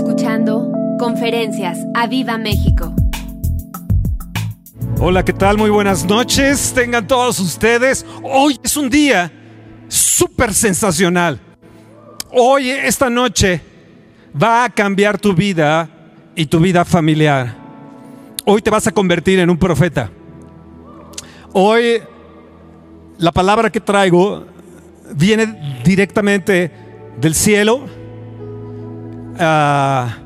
escuchando Conferencias a Viva México. Hola, ¿qué tal? Muy buenas noches. Tengan todos ustedes. Hoy es un día súper sensacional. Hoy, esta noche, va a cambiar tu vida y tu vida familiar. Hoy te vas a convertir en un profeta. Hoy la palabra que traigo viene directamente del cielo. Ah,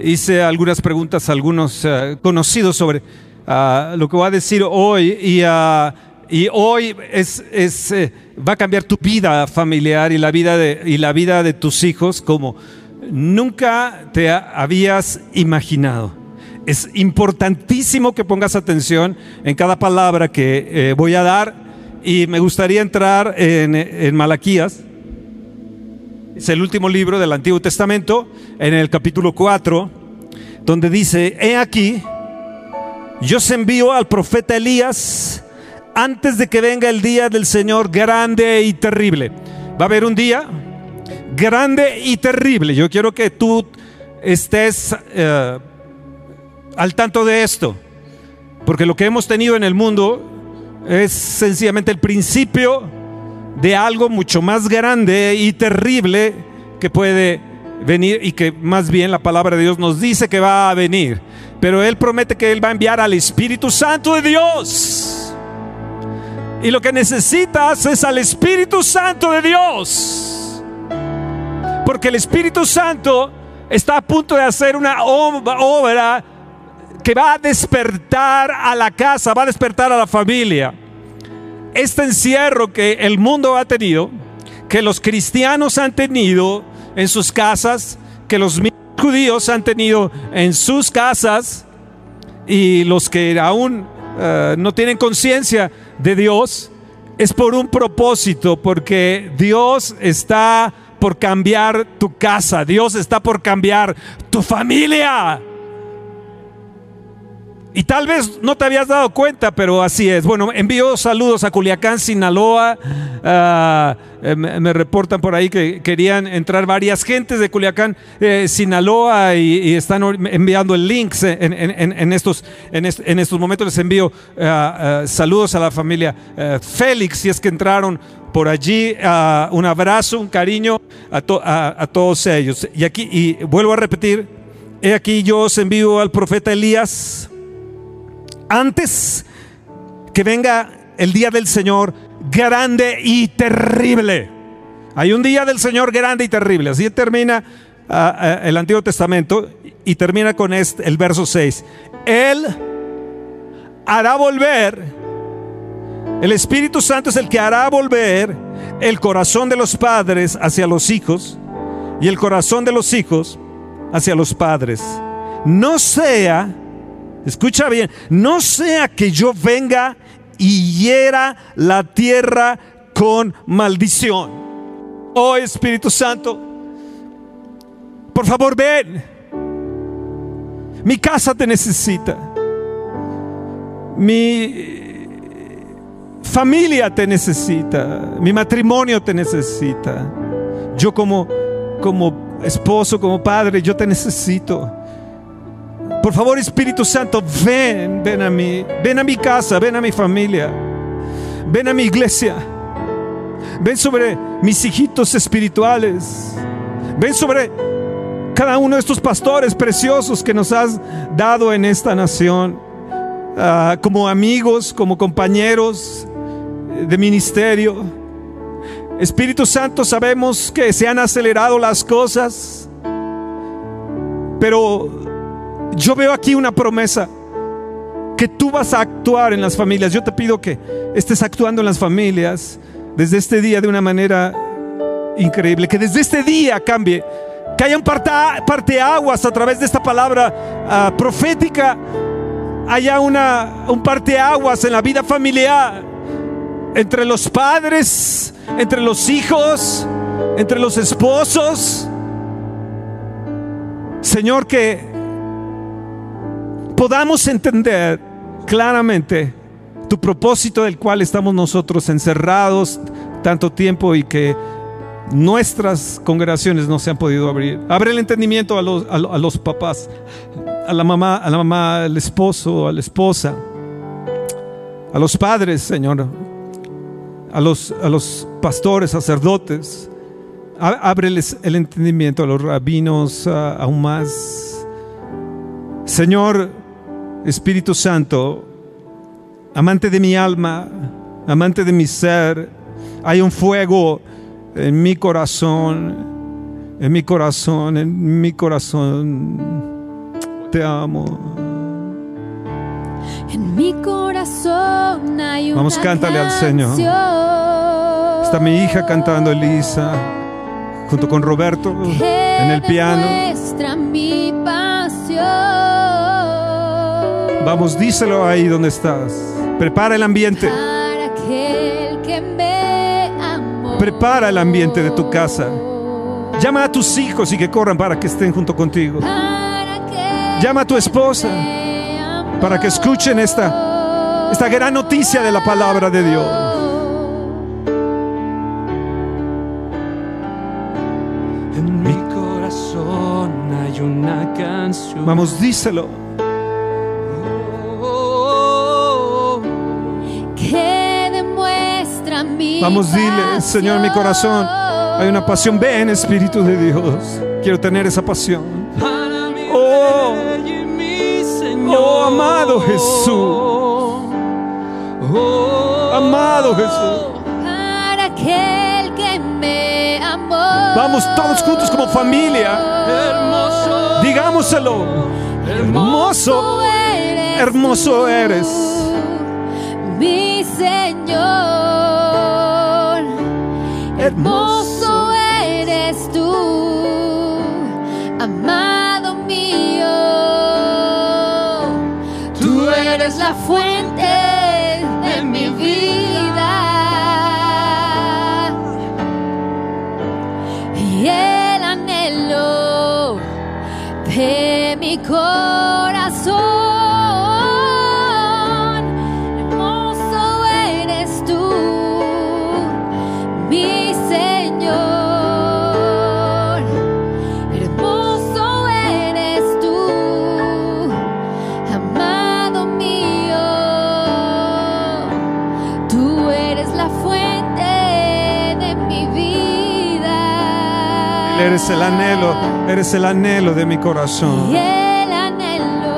hice algunas preguntas a algunos ah, conocidos sobre ah, lo que voy a decir hoy y, y hoy eh, va a cambiar tu vida familiar y la vida, de, tus hijos como nunca te habías imaginado. Es importantísimo que pongas atención en cada palabra que eh, voy a dar y me gustaría entrar en, en Malaquías. Es el último libro del Antiguo Testamento, en el capítulo 4, donde dice, he aquí, yo os envío al profeta Elías antes de que venga el día del Señor grande y terrible. Va a haber un día grande y terrible. Yo quiero que tú estés eh, al tanto de esto, porque lo que hemos tenido en el mundo es sencillamente el principio de algo mucho más grande y terrible que puede venir y que más bien la palabra de Dios nos dice que va a venir. Pero Él promete que Él va a enviar al Espíritu Santo de Dios. Y lo que necesitas es al Espíritu Santo de Dios. Porque el Espíritu Santo está a punto de hacer una obra que va a despertar a la casa, va a despertar a la familia. Este encierro que el mundo ha tenido, que los cristianos han tenido en sus casas, que los judíos han tenido en sus casas y los que aún uh, no tienen conciencia de Dios, es por un propósito, porque Dios está por cambiar tu casa, Dios está por cambiar tu familia. Y tal vez no te habías dado cuenta, pero así es. Bueno, envío saludos a Culiacán, Sinaloa. Ah, eh, me, reportan por ahí que querían entrar varias gentes de Culiacán, eh, Sinaloa, y, están enviando el link en, estos, en, estos momentos. Les envío ah, ah, saludos a la familia eh, Félix, si es que entraron por allí. un abrazo, un cariño a, a todos ellos. Y aquí, y vuelvo a repetir, he aquí yo os envío al profeta Elías antes que venga el día del Señor grande y terrible. Hay un día del Señor grande y terrible. Así termina ah, ah, el Antiguo Testamento y termina con este, el verso 6. Él hará volver, el Espíritu Santo es el que hará volver el corazón de los padres hacia los hijos y el corazón de los hijos hacia los padres. No sea Escucha bien, no sea que yo venga y hiera la tierra con maldición. Oh Espíritu Santo, por favor ven. Mi casa te necesita. Mi familia te necesita. Mi matrimonio te necesita. Yo como como esposo, como padre, yo te necesito. Por favor, Espíritu Santo, ven, ven a mí, ven a mi casa, ven a mi familia, ven a mi iglesia, ven sobre mis hijitos espirituales, ven sobre cada uno de estos pastores preciosos que nos has dado en esta nación, ah, como amigos, como compañeros de ministerio. Espíritu Santo, sabemos que se han acelerado las cosas, pero yo veo aquí una promesa que tú vas a actuar en las familias. Yo te pido que estés actuando en las familias desde este día de una manera increíble, que desde este día cambie, que haya un parte, aguas a través de esta palabra ah, profética, haya una, un aguas en la vida familiar, entre los padres, entre los hijos, entre los esposos. Señor, que podamos entender claramente tu propósito del cual estamos nosotros encerrados tanto tiempo y que nuestras congregaciones no se han podido abrir. Abre el entendimiento a los, a, papás, a la mamá, a la mamá, al esposo, a la esposa, a los padres, Señor, a los, a los pastores, sacerdotes. Ábreles el entendimiento a los rabinos aún más. Señor, Espíritu Santo, amante de mi alma, amante de mi ser, hay un fuego en mi corazón, en mi corazón, en mi corazón. Te amo. En mi corazón hay una Vamos, cántale al Señor. Está mi hija cantando, Elisa, junto con Roberto en el piano. Vamos, díselo ahí donde estás. Prepara el ambiente. Para aquel que me amó. Prepara el ambiente de tu casa. Llama a tus hijos y que corran para que estén junto contigo. Llama a tu esposa para que escuchen esta, esta gran noticia de la palabra de Dios. En mi corazón hay una canción. Vamos, díselo. Vamos, dile, Señor, en mi corazón hay una pasión. Ven, Espíritu de Dios. Quiero tener esa pasión. Oh. Oh, amado Jesús. Oh, Amado Jesús. para aquel que me amó. Vamos todos juntos como familia. hermoso, Digámoselo. Hermoso, eres hermoso eres. mi Señor. Hermoso eres tú, amado mío. Tú eres la fuente de mi vida. Y el anhelo de mi corazón. Eres el anhelo, eres el anhelo de mi Y corazón. el anhelo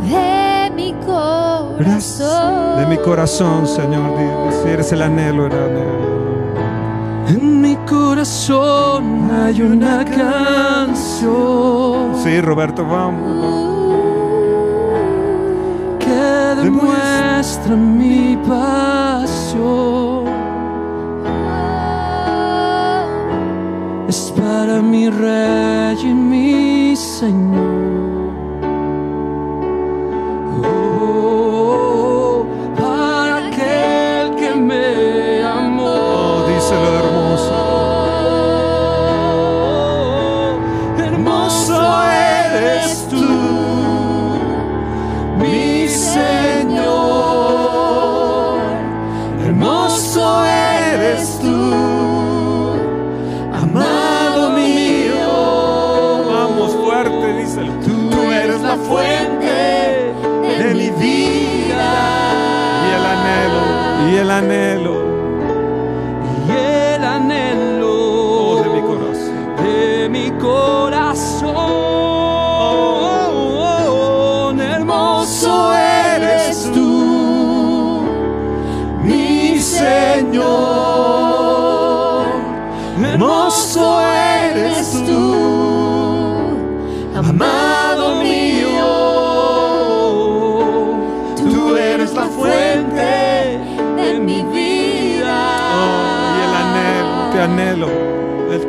de mi corazón. De mi corazón, Señor. Dios. Si eres el anhelo, el anhelo. En mi corazón hay una canción Sí, Roberto, vamos. que demuestra mi pasión. Para mi Rey y mi Señor.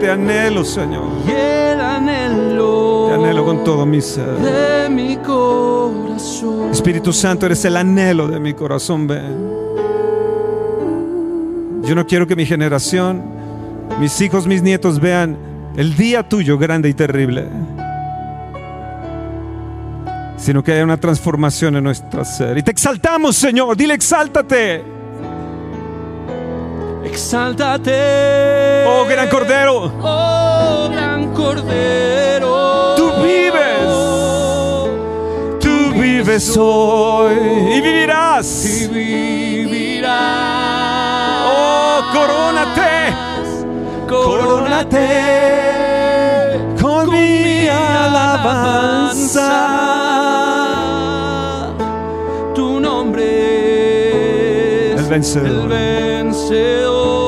Te anhelo, Señor. y el anhelo, Te anhelo con todo mi ser. de mi corazón. Espíritu Santo, eres el anhelo de mi corazón, ven. Yo no quiero que mi generación, mis hijos, mis nietos vean el día tuyo grande y terrible, sino que haya una transformación en nuestra ser. Y te exaltamos, Señor. Dile, exáltate. exáltate. Oh gran Cordero, Oh gran Cordero. tú vives, tú vives hoy y vivirás. y vivirás. Oh, corónate, Corónate con mi alabanza. Tu nombre es El vencedor. El vencedor.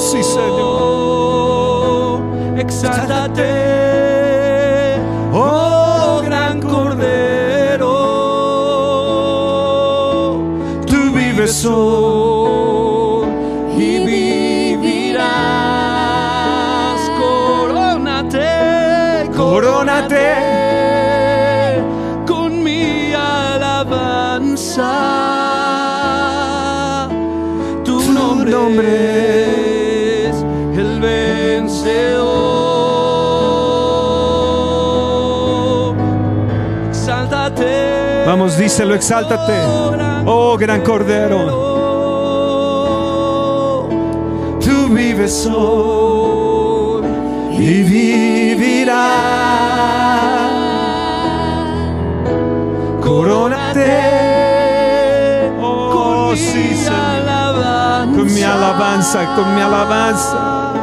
Sí, Señor. Exáltate. Oh, gran Cordero. Tú vives hoy. Díselo, exáltate. Oh, gran Cordero, tú vives hoy y vivirás. Corónate. Oh, sí, Señor. Con mi alabanza, con mi alabanza.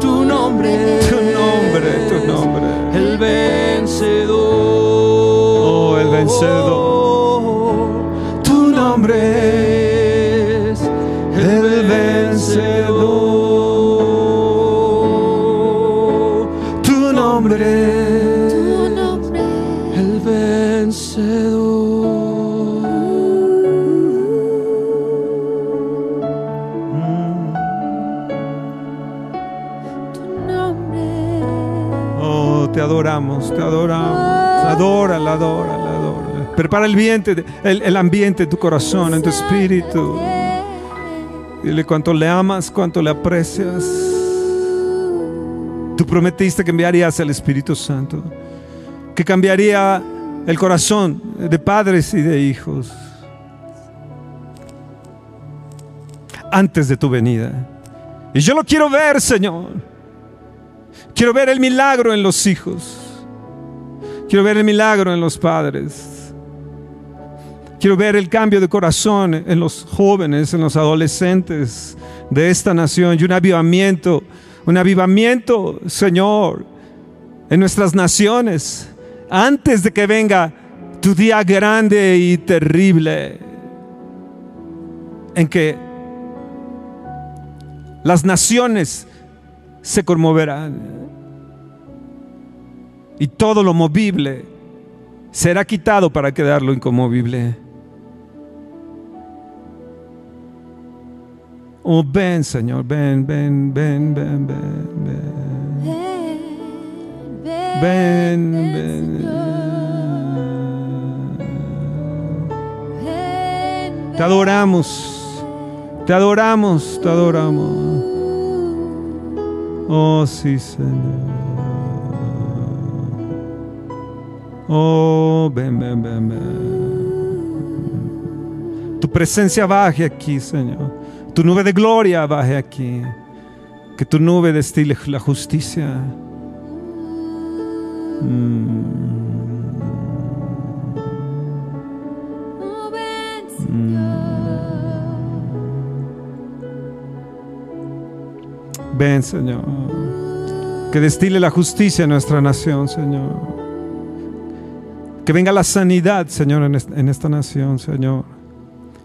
Tu nombre, Tu nombre, tu nombre. el vencedor. Oh, el vencedor. Vencedor. Tu nombre. Tu nombre. El vencedor. Tu nombre. Oh, te adoramos, te adoramos. Adórala, adórala, adórala. Prepara el ambiente, el, el ambiente de tu corazón, en tu espíritu. Dile cuánto le amas, cuánto le aprecias. Tú prometiste que enviarías al Espíritu Santo, que cambiaría el corazón de padres y de hijos antes de tu venida. Y yo lo quiero ver, Señor. Quiero ver el milagro en los hijos. Quiero ver el milagro en los padres. Quiero ver el cambio de corazón en los jóvenes, en los adolescentes de esta nación y un avivamiento, un avivamiento, Señor, en nuestras naciones antes de que venga tu día grande y terrible en que las naciones se conmoverán y todo lo movible será quitado para quedarlo inconmovible. Oh, ven, Señor, ven, ven, ven, ven, ven, ven. Ven, Ven, ven. ven, Te adoramos, te adoramos, te adoramos. Oh, sí, Señor. Oh, ven, ven, ven, ven. Tu presencia baje aquí, Señor. Tu nube de gloria baje aquí. Que tu nube destile la justicia. Mm. Oh, ven, Señor. Que destile la justicia en nuestra nación, Señor. Que venga la sanidad, Señor, en esta nación, Señor.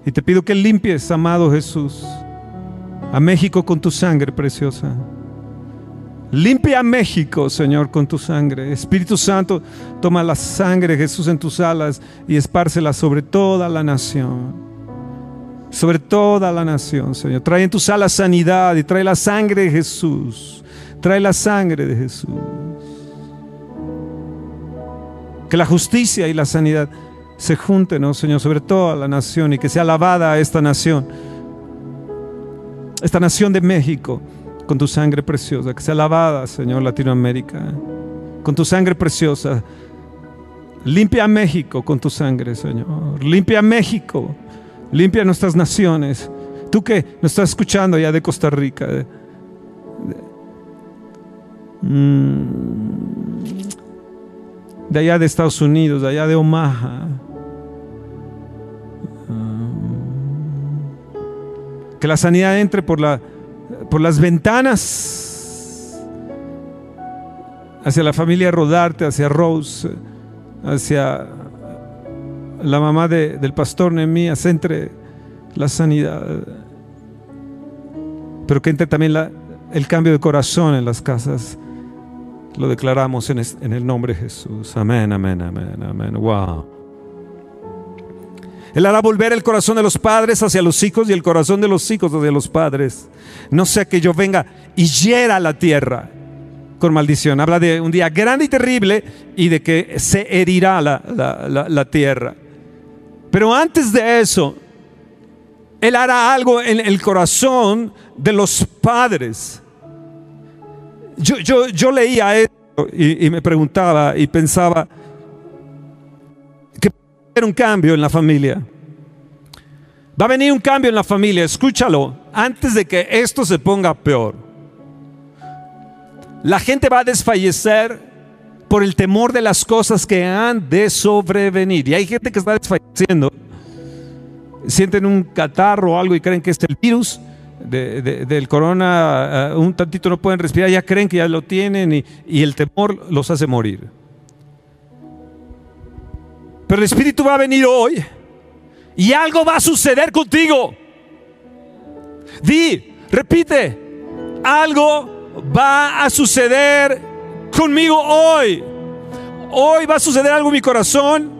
Y te pido que limpies, amado Jesús, a México con tu sangre preciosa. Limpia a México, Señor, con tu sangre. Espíritu Santo, toma la sangre, Jesús, en tus alas y espárcela sobre toda la nación sobre toda la nación, Señor. Trae en tus alas sanidad y trae la sangre de Jesús. Trae la sangre de Jesús. Que la justicia y la sanidad se junten, oh Señor, sobre toda la nación y que sea alabada esta nación. Esta nación de México con tu sangre preciosa. Que sea alabada, Señor, Latinoamérica. Con tu sangre preciosa. Limpia a México con tu sangre, Señor. Limpia a México. Limpia nuestras naciones. Tú que nos estás escuchando allá de Costa Rica. Mm, de, allá de Estados Unidos, de allá de Omaha. Que la sanidad entre por, la, por las ventanas hacia la familia Rodarte, hacia Rose, hacia la mamá del pastor Nehemías, entre la sanidad, pero que entre también el cambio de corazón en las casas. Lo declaramos en, en el nombre de Jesús. Amén, amén, amén, amén. Wow. Él hará volver el corazón de los padres hacia los hijos y el corazón de los hijos hacia los padres. No sea que yo venga y hiera la tierra con maldición. Habla de un día grande y terrible y de que se herirá la, la tierra. Pero antes de eso, Él hará algo en el corazón de los padres. Yo, yo, yo leía esto y, me preguntaba y pensaba un cambio en la familia. Va a venir un cambio en la familia, escúchalo, antes de que esto se ponga peor. La gente va a desfallecer por el temor de las cosas que han de sobrevenir. Y hay gente que está desfalleciendo, sienten un catarro o algo y creen que es el virus del corona, uh, un tantito no pueden respirar, ya creen que ya lo tienen y el temor los hace morir. Pero el Espíritu va a venir hoy y algo va a suceder contigo. Di, repite, algo va a suceder conmigo hoy. Hoy va a suceder algo en mi corazón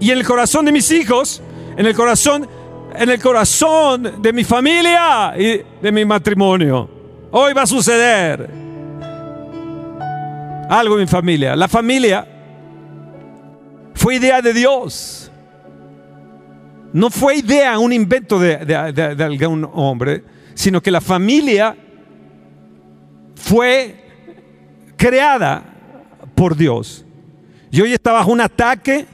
y en el corazón de mis hijos, en el corazón en el corazón de mi familia y de mi matrimonio. Hoy va a suceder algo en mi familia. La familia idea de Dios. No fue idea, un invento de, de algún hombre, sino que la familia fue creada por Dios. Y hoy está bajo un ataque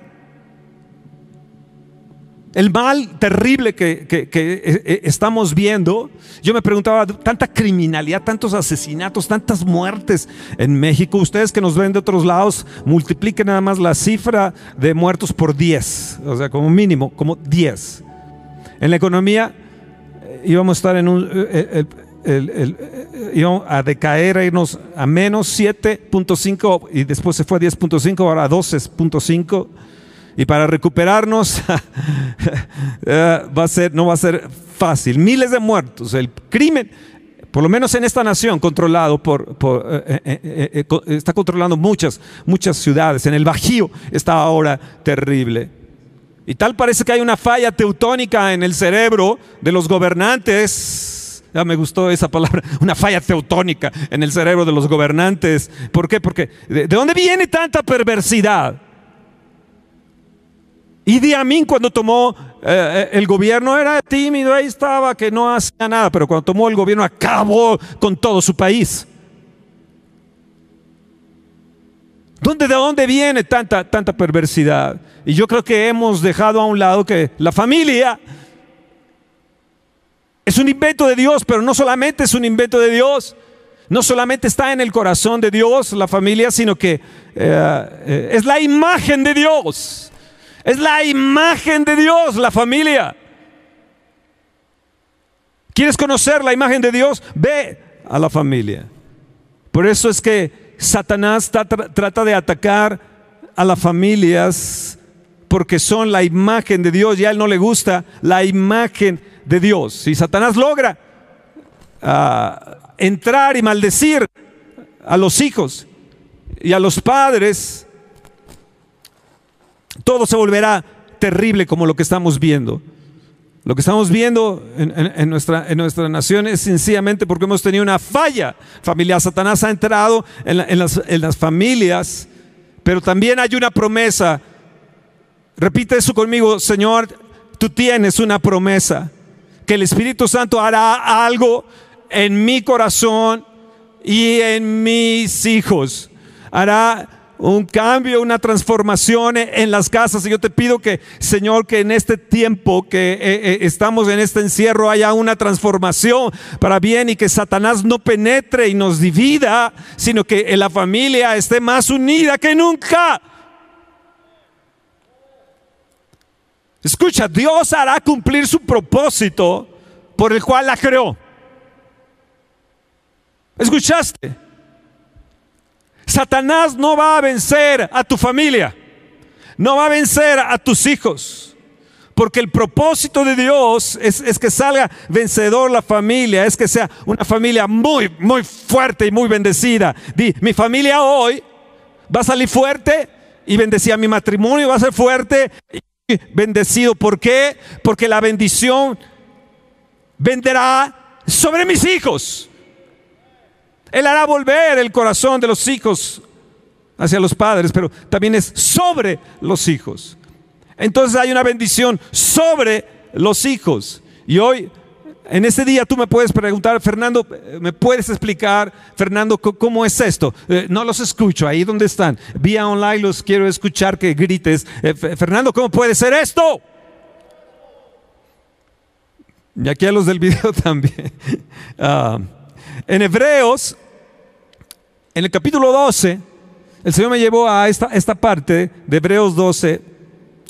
el mal terrible que, eh, eh, estamos viendo, yo me preguntaba, tanta criminalidad, tantos asesinatos, tantas muertes en México, ustedes que nos ven de otros lados, multipliquen nada más la cifra de muertos por 10, o sea, como mínimo, como 10. En la economía eh, íbamos a estar en un... íbamos a decaer, a irnos a menos 7.5 y después se fue a 10.5, ahora a 12.5 y para recuperarnos eh, va a ser, no va a ser fácil. Miles de muertos. El crimen, por lo menos en esta nación, controlado por, eh, eh, está controlando muchas, muchas ciudades. En el Bajío está ahora terrible. Y tal parece que hay una falla teutónica en el cerebro de los gobernantes. Ya me gustó esa palabra, una falla teutónica en el cerebro de los gobernantes. ¿Por qué? Porque ¿de dónde viene tanta perversidad? Y Amin cuando tomó eh, eh, el gobierno era tímido, ahí estaba, que no hacía nada, pero cuando tomó el gobierno acabó con todo su país. ¿Dónde, ¿De dónde viene tanta, tanta perversidad? Y yo creo que hemos dejado a un lado que la familia es un invento de Dios, pero no solamente es un invento de Dios, no solamente está en el corazón de Dios la familia, sino que eh, es la imagen de Dios. Es la imagen de Dios, la familia. ¿Quieres conocer la imagen de Dios? Ve a la familia. Por eso es que Satanás trata de atacar a las familias porque son la imagen de Dios y a él no le gusta la imagen de Dios. Si Satanás logra ah, entrar y maldecir a los hijos y a los padres, todo se volverá terrible como lo que estamos viendo. Lo que estamos viendo en, nuestra, en nuestra nación es sencillamente porque hemos tenido una falla familiar. Satanás ha entrado en, las, en las familias, pero también hay una promesa. Repite eso conmigo, Señor, tú tienes una promesa, que el Espíritu Santo hará algo en mi corazón y en mis hijos. Hará un cambio, una transformación en las casas. Y yo te pido que, Señor, que en este tiempo que eh, eh, estamos en este encierro haya una transformación para bien y que Satanás no penetre y nos divida, sino que la familia esté más unida que nunca. Escucha, Dios hará cumplir su propósito por el cual la creó. ¿Escuchaste? Satanás no va a vencer a tu familia, no va a vencer a tus hijos, porque el propósito de Dios es, que salga vencedor la familia, es que sea una familia muy, muy fuerte y muy bendecida. Di, mi familia hoy va a salir fuerte y bendecida, mi matrimonio va a ser fuerte y bendecido. ¿Por qué? Porque la bendición vendrá sobre mis hijos. Él hará volver el corazón de los hijos hacia los padres, pero también es sobre los hijos. Entonces hay una bendición sobre los hijos. Y hoy, en este día, tú me puedes preguntar, Fernando, ¿me puedes explicar, Fernando, cómo es esto? Eh, no los escucho, ahí donde están. Vía online los quiero escuchar que grites, eh, Fernando, ¿cómo puede ser esto? Y aquí a los del video también. Ah, en Hebreos en el capítulo 12, el Señor me llevó a esta, esta parte de Hebreos 12.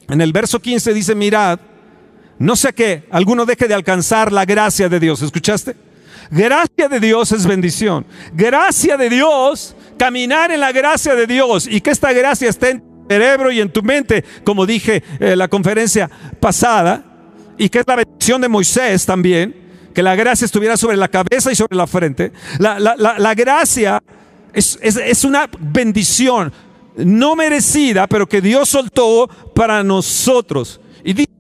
En el verso 15 dice, mirad, no sé qué, alguno deje de alcanzar la gracia de Dios. ¿Escuchaste? Gracia de Dios es bendición. Gracia de Dios, caminar en la gracia de Dios y que esta gracia esté en tu cerebro y en tu mente, como dije en la conferencia pasada, y que es la bendición de Moisés también, que la gracia estuviera sobre la cabeza y sobre la frente. La, la, la, la gracia es, una bendición no merecida, pero que Dios soltó para nosotros. Y dice,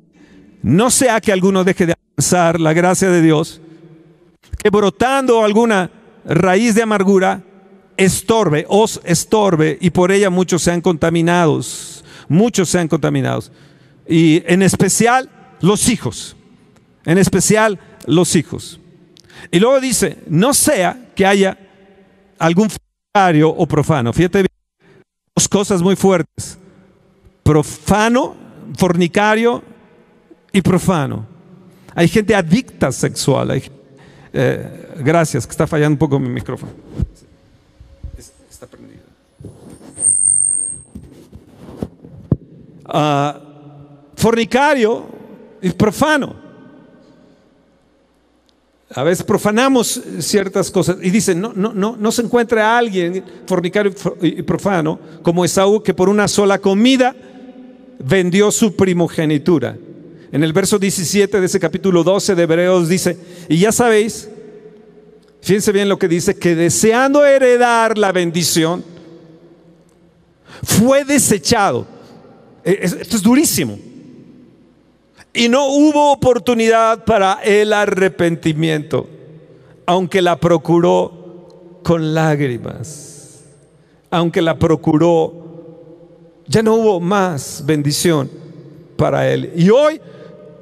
no sea que alguno deje de alcanzar la gracia de Dios, que brotando alguna raíz de amargura estorbe, os estorbe, y por ella muchos sean contaminados, muchos sean contaminados. Y en especial los hijos, en especial los hijos. Y luego dice, no sea que haya algún o profano. Fíjate bien, dos cosas muy fuertes. Profano, fornicario y profano. Hay gente adicta sexual. Eh, gracias, que está fallando un poco mi micrófono. Está prendido. Ah, fornicario y profano. A veces profanamos ciertas cosas y dicen, no, no, no, no se encuentra alguien fornicario y profano como Esaú que por una sola comida vendió su primogenitura. En el verso 17 de ese capítulo 12 de Hebreos dice, y ya sabéis, fíjense bien lo que dice, que deseando heredar la bendición, fue desechado. E, esto es durísimo y no hubo oportunidad para el arrepentimiento, aunque la procuró con lágrimas, aunque la procuró, ya no hubo más bendición para él. Y hoy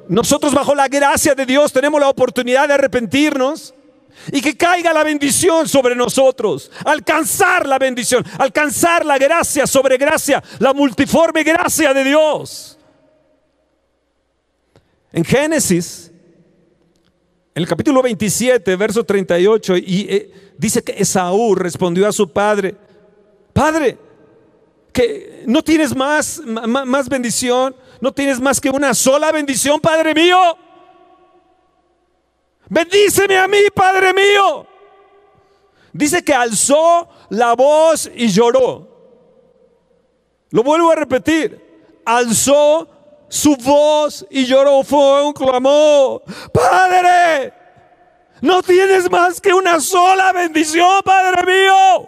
nosotros bajo la gracia de Dios tenemos la oportunidad de arrepentirnos y que caiga la bendición sobre nosotros, alcanzar la bendición, alcanzar la gracia sobre gracia, la multiforme gracia de Dios. En Génesis, en el capítulo 27, verso 38, y eh, dice que Esaú respondió a su padre, Padre, que no tienes más, más bendición, no tienes más que una sola bendición, Padre mío. Bendíceme a mí, Padre mío. Dice que alzó la voz y lloró. Lo vuelvo a repetir. Alzó su voz y lloró fue un clamor. Padre, no tienes más que una sola bendición, Padre mío.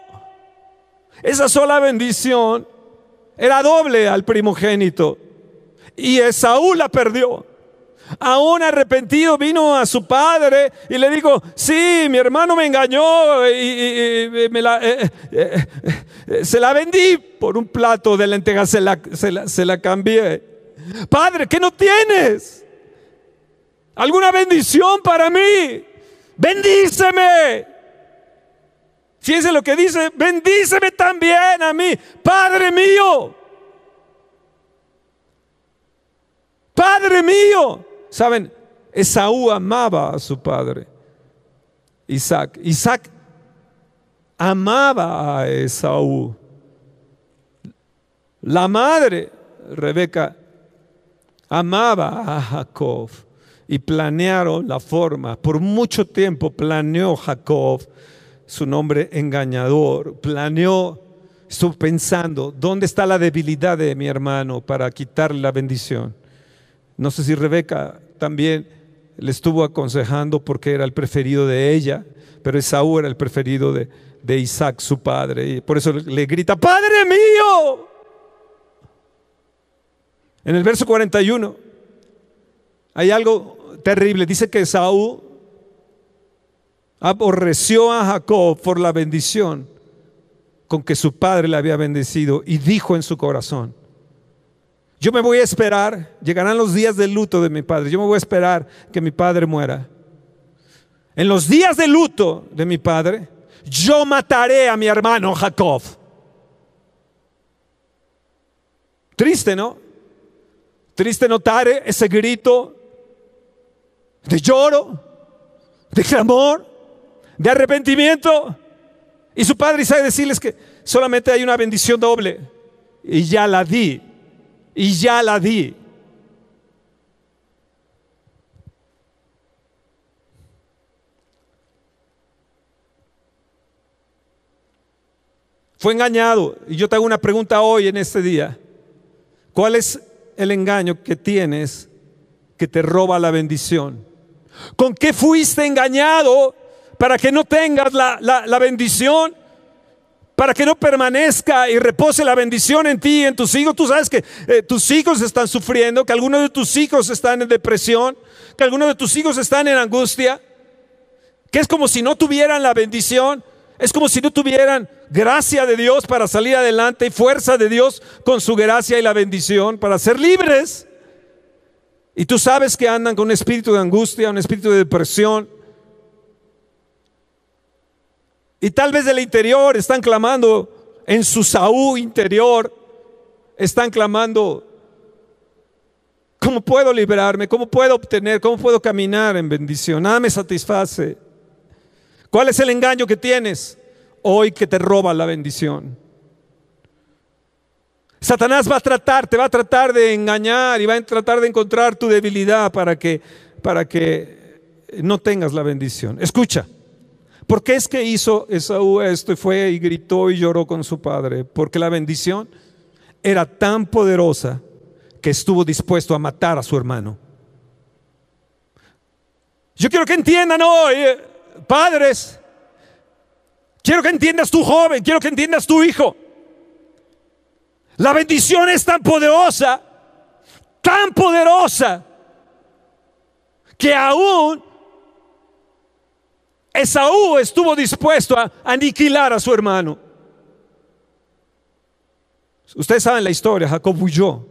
Esa sola bendición era doble al primogénito. Y Esaú la perdió. Aún arrepentido vino a su padre y le dijo, sí, mi hermano me engañó y, me la, eh, eh, eh, se la vendí por un plato de lentejas, se la, se la cambié. Padre, ¿qué no tienes? ¿Alguna bendición para mí? Bendíceme. Fíjense lo que dice, bendíceme también a mí, Padre mío. Padre mío. Saben, Esaú amaba a su padre, Isaac. Isaac amaba a Esaú. La madre, Rebeca, amaba a Jacob y planearon la forma. Por mucho tiempo planeó Jacob, su nombre engañador, planeó, estuvo pensando, ¿dónde está la debilidad de mi hermano para quitarle la bendición? No sé si Rebeca también le estuvo aconsejando porque era el preferido de ella, pero Esaú era el preferido de, de Isaac, su padre, y por eso le grita, Padre mío. En el verso 41 hay algo terrible. Dice que Esaú aborreció a Jacob por la bendición con que su padre le había bendecido y dijo en su corazón, yo me voy a esperar, llegarán los días del luto de mi padre, yo me voy a esperar que mi padre muera. En los días de luto de mi padre, yo mataré a mi hermano Jacob. Triste, ¿no? Triste notar ese grito de lloro, de clamor, de arrepentimiento. Y su padre Isaac decirles que solamente hay una bendición doble. Y ya la di. Y ya la di. Fue engañado. Y yo te hago una pregunta hoy en este día. ¿Cuál es el engaño que tienes que te roba la bendición? ¿Con qué fuiste engañado para que no tengas la, bendición? Para que no permanezca y repose la bendición en ti y en tus hijos. Tú sabes que eh, tus hijos están sufriendo, que algunos de tus hijos están en depresión, que algunos de tus hijos están en angustia, que es como si no tuvieran la bendición. Es como si no tuvieran gracia de Dios para salir adelante y fuerza de Dios con su gracia y la bendición para ser libres. Y tú sabes que andan con un espíritu de angustia, un espíritu de depresión. Y tal vez del interior están clamando en su Saúl interior, están clamando, ¿cómo puedo liberarme? ¿Cómo puedo obtener? ¿Cómo puedo caminar en bendición? Nada me satisface. ¿Cuál es el engaño que tienes hoy que te roba la bendición? Satanás va a tratar, te va a tratar de engañar y va a tratar de encontrar tu debilidad para que, para que no tengas la bendición. Escucha, ¿por qué es que hizo Esaú esto y fue y gritó y lloró con su padre? Porque la bendición era tan poderosa que estuvo dispuesto a matar a su hermano. Yo quiero que entiendan hoy Padres, quiero que entiendas tu joven, quiero que entiendas tu hijo. La bendición es tan poderosa, tan poderosa, que aún Esaú estuvo dispuesto a aniquilar a su hermano. Ustedes saben la historia, Jacob huyó,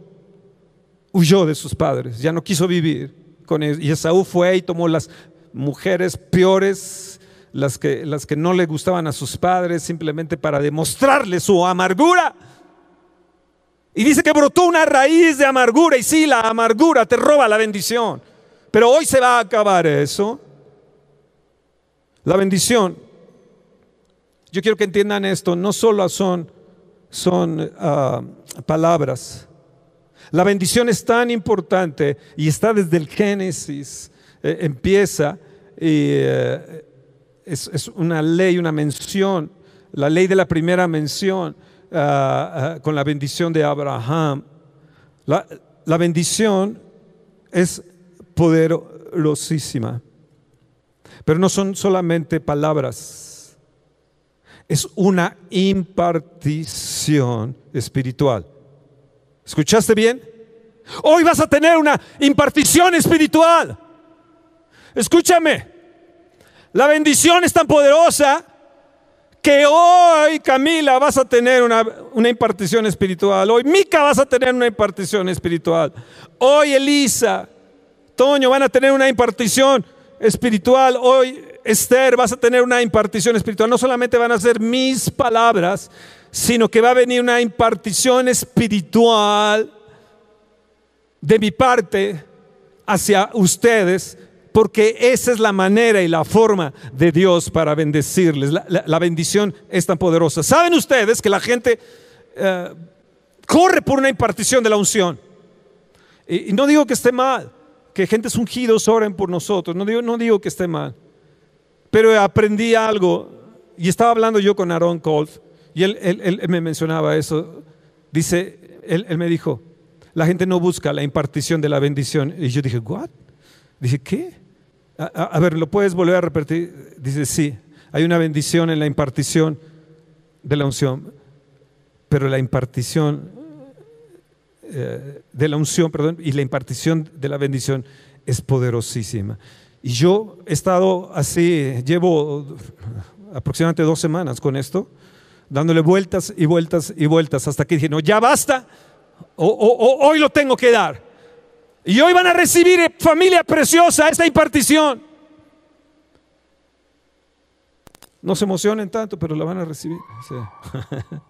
huyó de sus padres, ya no quiso vivir con él. Y Esaú fue y tomó las mujeres peores, las que, las que no le gustaban a sus padres, simplemente para demostrarle su amargura. Y dice que brotó una raíz de amargura, y sí, la amargura te roba la bendición. Pero hoy se va a acabar eso. La bendición, yo quiero que entiendan esto, no solo son, son ah, palabras. La bendición es tan importante y está desde el Génesis, eh, empieza y eh, es, una ley, una mención, la ley de la primera mención ah, ah, con la bendición de Abraham. La, la bendición es poderosísima, pero no son solamente palabras, es una impartición espiritual. ¿Escuchaste bien? Hoy vas a tener una impartición espiritual. Escúchame, la bendición es tan poderosa que hoy, Camila, vas a tener una, impartición espiritual. Hoy, Mica, vas a tener una impartición espiritual. Hoy, Elisa, Toño, van a tener una impartición espiritual. Hoy, Esther, vas a tener una impartición espiritual. No solamente van a ser mis palabras, sino que va a venir una impartición espiritual de mi parte hacia ustedes, porque esa es la manera y la forma de Dios para bendecirles. La, bendición es tan poderosa. ¿Saben ustedes que la gente eh, corre por una impartición de la unción? Y, no digo que esté mal, que gente ungidos oren por nosotros, no digo, no digo que esté mal, pero aprendí algo y estaba hablando yo con Aaron Colt y él, me mencionaba eso. Dice, él, me dijo, la gente no busca la impartición de la bendición. Y yo dije, ¿what? Dije, ¿qué? A, ver, ¿lo puedes volver a repetir? Dice, sí, hay una bendición en la impartición de la unción, pero la impartición eh, de la unción, perdón, y la impartición de la bendición es poderosísima. Y yo he estado así, llevo aproximadamente dos semanas con esto, dándole vueltas y vueltas y vueltas hasta que dije, no, ya basta, o, hoy lo tengo que dar. Y hoy van a recibir, eh, familia preciosa, esta impartición. No se emocionen tanto, pero la van a recibir.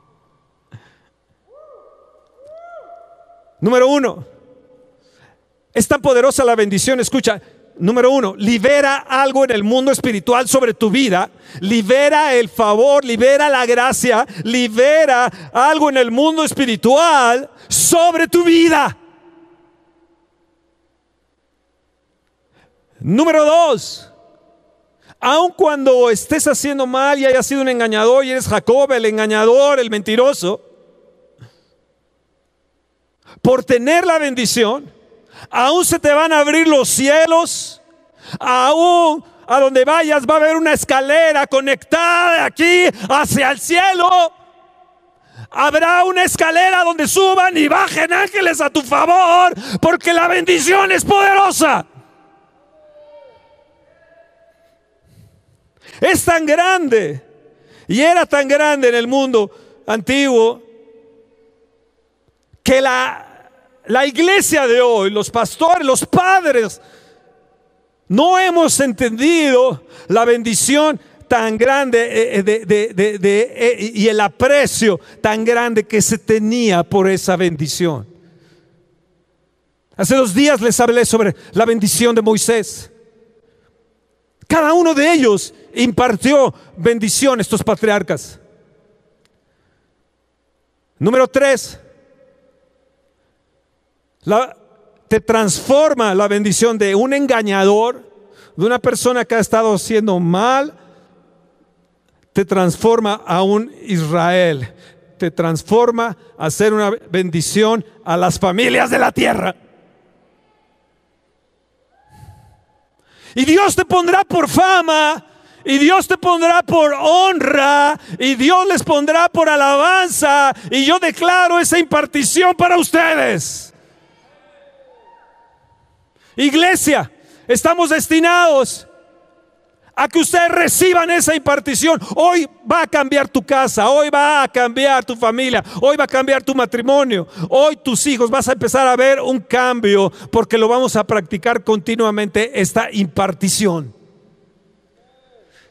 Número uno, es tan poderosa la bendición, escucha, número uno, libera algo en el mundo espiritual sobre tu vida, libera el favor, libera la gracia, libera algo en el mundo espiritual sobre tu vida. Número dos, aun cuando estés haciendo mal y hayas sido un engañador y eres Jacob, el engañador, el mentiroso, por tener la bendición, aún se te van a abrir los cielos, aún a donde vayas va a haber una escalera conectada de aquí hacia el cielo. Habrá una escalera donde suban y bajen ángeles a tu favor, porque la bendición es poderosa. Es tan grande y era tan grande en el mundo antiguo que la la iglesia de hoy, los pastores, los padres, no hemos entendido la bendición tan grande eh, eh, eh, y el aprecio tan grande que se tenía por esa bendición. Hace dos días les hablé sobre la bendición de Moisés. Cada uno de ellos impartió bendición a estos patriarcas. Número tres, te transforma la bendición de un engañador, de una persona que ha estado haciendo mal, te transforma a un Israel, te transforma a ser una bendición a las familias de la tierra. Y Dios te pondrá por fama, y Dios te pondrá por honra, y Dios les pondrá por alabanza, y yo declaro esa impartición para ustedes. Iglesia, estamos destinados a que ustedes reciban esa impartición. Hoy va a cambiar tu casa, hoy va a cambiar tu familia, hoy va a cambiar tu matrimonio, hoy tus hijos vas a empezar a ver un cambio porque lo vamos a practicar continuamente esta impartición.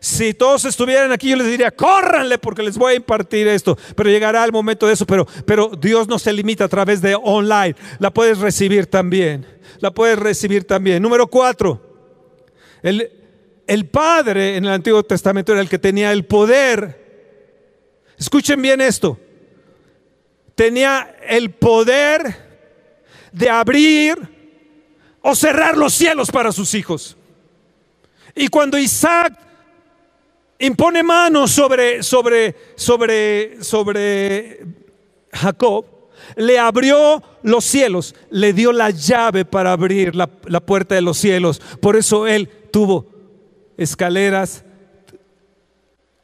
Si todos estuvieran aquí, yo les diría, córranle porque les voy a impartir esto. Pero llegará el momento de eso. Pero, pero Dios no se limita a través de online. La puedes recibir también. La puedes recibir también. Número cuatro. El, el Padre en el Antiguo Testamento era el que tenía el poder. Escuchen bien esto. Tenía el poder de abrir o cerrar los cielos para sus hijos. Y cuando Isaac impone manos sobre, sobre, sobre, sobre Jacob, le abrió los cielos, le dio la llave para abrir la, la, puerta de los cielos. Por eso él tuvo escaleras,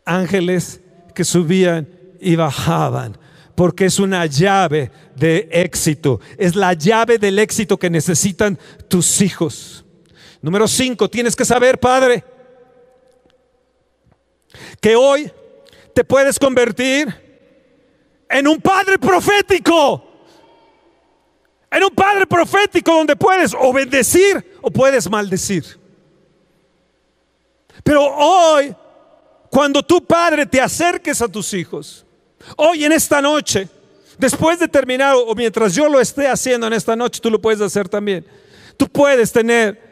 ángeles que subían y bajaban. Porque es una llave de éxito. Es la llave del éxito que necesitan tus hijos. Número cinco, tienes que saber, Padre, que hoy te puedes convertir en un padre profético. En un padre profético donde puedes o bendecir o puedes maldecir. Pero hoy, cuando tu padre te acerques a tus hijos, hoy en esta noche, después de terminar o mientras yo lo esté haciendo en esta noche, tú lo puedes hacer también. Tú puedes tener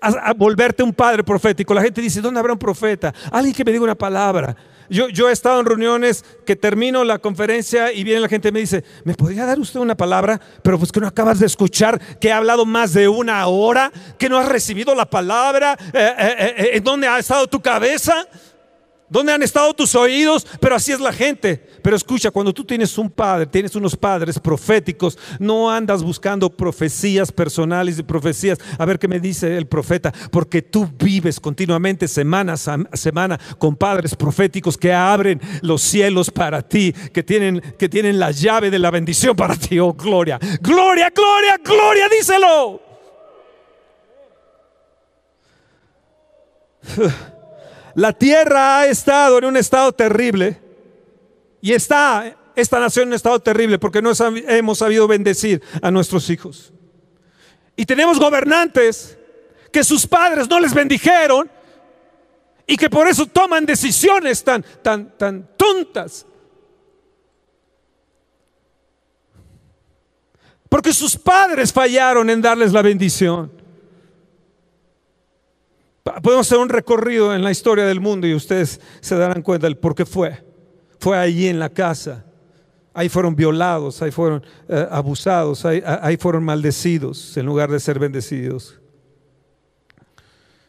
a, volverte un padre profético. La gente dice, ¿dónde habrá un profeta? Alguien que me diga una palabra. Yo, he estado en reuniones que termino la conferencia y viene la gente y me dice, ¿me podría dar usted una palabra? Pero pues que no acabas de escuchar, que he hablado más de una hora, que no has recibido la palabra, eh, eh, eh, ¿en dónde ha estado tu cabeza? ¿Dónde han estado tus oídos? Pero así es la gente. Pero escucha, cuando tú tienes un padre, tienes unos padres proféticos, no andas buscando profecías personales y profecías. A ver qué me dice el profeta, porque tú vives continuamente semana a semana con padres proféticos que abren los cielos para ti, que tienen, que tienen la llave de la bendición para ti. Oh, gloria, gloria, gloria, gloria, díselo. La tierra ha estado en un estado terrible y está esta nación en un estado terrible porque no hemos sabido bendecir a nuestros hijos. Y tenemos gobernantes que sus padres no les bendijeron y que por eso toman decisiones tan, tan, tan tontas. Porque sus padres fallaron en darles la bendición. Podemos hacer un recorrido en la historia del mundo y ustedes se darán cuenta del por qué fue. Fue allí en la casa. Ahí fueron violados, ahí fueron eh, abusados, ahí, ahí fueron maldecidos en lugar de ser bendecidos.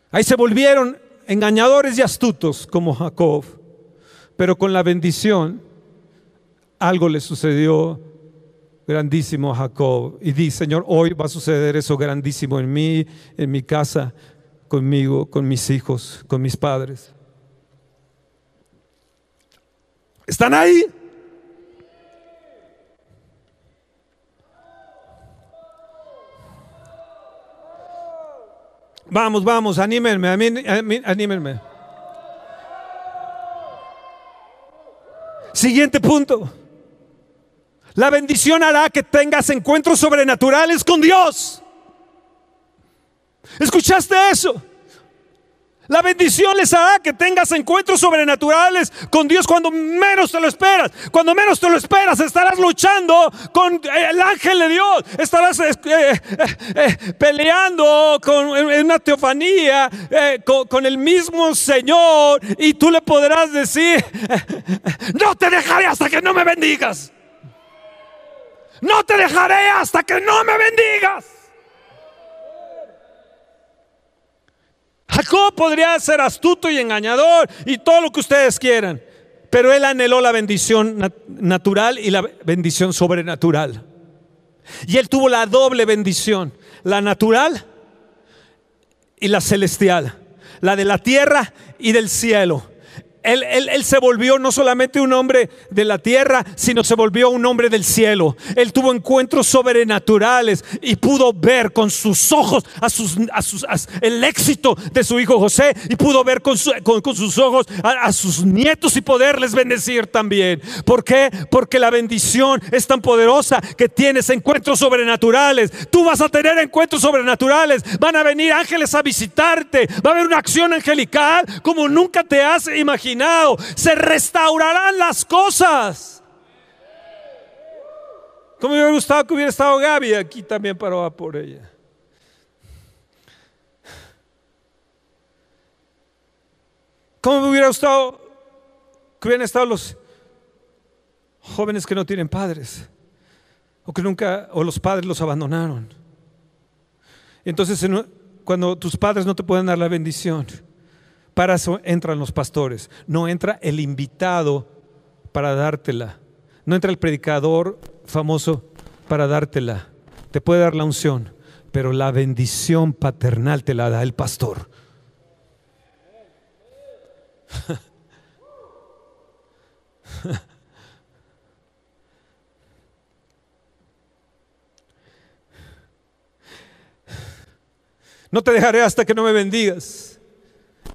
Ahí se volvieron engañadores y astutos como Jacob. Pero con la bendición algo le sucedió grandísimo a Jacob. Y dice, Señor, hoy va a suceder eso grandísimo en mí, en mi casa conmigo, con mis hijos, con mis padres. ¿Están ahí? Vamos, vamos, anímenme, anímenme. Siguiente punto. La bendición hará que tengas encuentros sobrenaturales con Dios. ¿Escuchaste eso? La bendición les hará que tengas encuentros sobrenaturales con Dios cuando menos te lo esperas. Cuando menos te lo esperas, estarás luchando con el ángel de Dios. Estarás eh, eh, eh, peleando con, en una teofanía con, con, el mismo Señor. Y tú le podrás decir, no te dejaré hasta que no me bendigas. No te dejaré hasta que no me bendigas. Jacob podría ser astuto y engañador y todo lo que ustedes quieran, pero él anheló la bendición natural y la bendición sobrenatural. Y él tuvo la doble bendición, la natural y la celestial, la de la tierra y del cielo. Él, se volvió no solamente un hombre de la tierra, sino se volvió un hombre del cielo. Él tuvo encuentros sobrenaturales y pudo ver con sus ojos a sus, el éxito de su hijo José y pudo ver con, sus ojos a, sus nietos y poderles bendecir también. ¿Por qué? Porque la bendición es tan poderosa que tienes encuentros sobrenaturales. Tú vas a tener encuentros sobrenaturales. Van a venir ángeles a visitarte. Va a haber una acción angelical como nunca te has imaginado se restaurarán las cosas. Como me hubiera gustado que hubiera estado Gaby aquí también para por ella. ¿Cómo me hubiera gustado que hubieran estado los jóvenes que no tienen padres? O que nunca, o los padres los abandonaron. Entonces, cuando tus padres no te pueden dar la bendición, para eso entran los pastores. No entra el invitado para dártela. No entra el predicador famoso para dártela. Te puede dar la unción, pero la bendición paternal te la da el pastor. No te dejaré hasta que no me bendigas.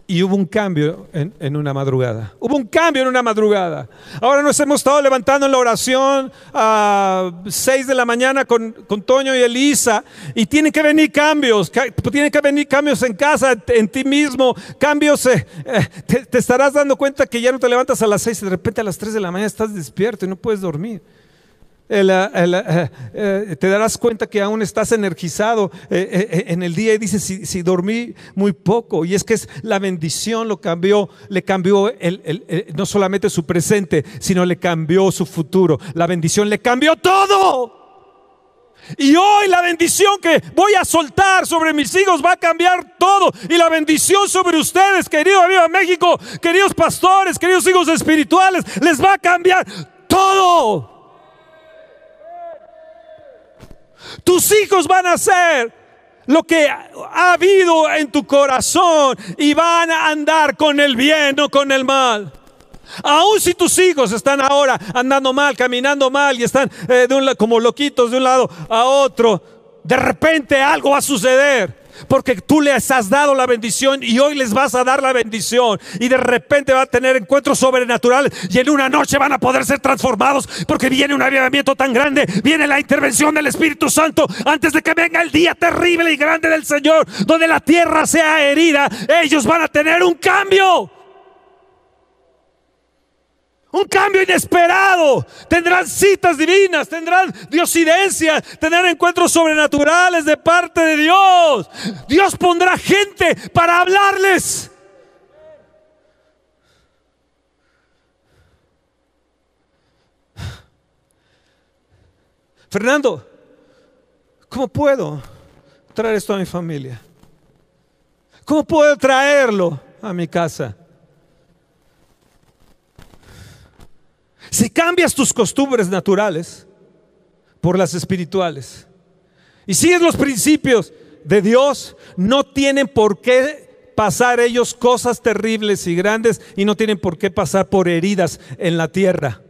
Y hubo un cambio en, una madrugada. Hubo un cambio en una madrugada. Ahora nos hemos estado levantando en la oración a 6 de la mañana con, con Toño y Elisa. Y tienen que venir cambios. Tienen que venir cambios en casa, en ti mismo. Cambios. Eh, eh, te, te, estarás dando cuenta que ya no te levantas a las 6 y de repente a las 3 de la mañana estás despierto y no puedes dormir. Eh, eh, te darás cuenta que aún estás energizado eh, en el día y dices, si, dormí muy poco. Y es que es la bendición lo cambió, le cambió no solamente su presente, sino le cambió su futuro. La bendición le cambió todo. Y hoy la bendición que voy a soltar sobre mis hijos va a cambiar todo. Y la bendición sobre ustedes, querido amigo México, queridos pastores, queridos hijos espirituales, les va a cambiar todo. Tus hijos van a hacer lo que ha habido en tu corazón y van a andar con el bien, no con el mal. Aun si tus hijos están ahora andando mal, caminando mal y están eh, como loquitos de un lado a otro, de repente algo va a suceder porque tú les has dado la bendición y hoy les vas a dar la bendición y de repente va a tener encuentros sobrenaturales y en una noche van a poder ser transformados porque viene un avivamiento tan grande, viene la intervención del Espíritu Santo antes de que venga el día terrible y grande del Señor donde la tierra sea herida, ellos van a tener un cambio. Un cambio inesperado. Tendrán citas divinas, tendrán diosidencias, tendrán encuentros sobrenaturales de parte de Dios. Dios pondrá gente para hablarles. Fernando, ¿cómo puedo traer esto a mi familia? ¿Cómo puedo traerlo a mi casa? Si cambias tus costumbres naturales por las espirituales y sigues los principios de Dios, no tienen por qué pasar ellos cosas terribles y grandes y no tienen por qué pasar por heridas en la tierra.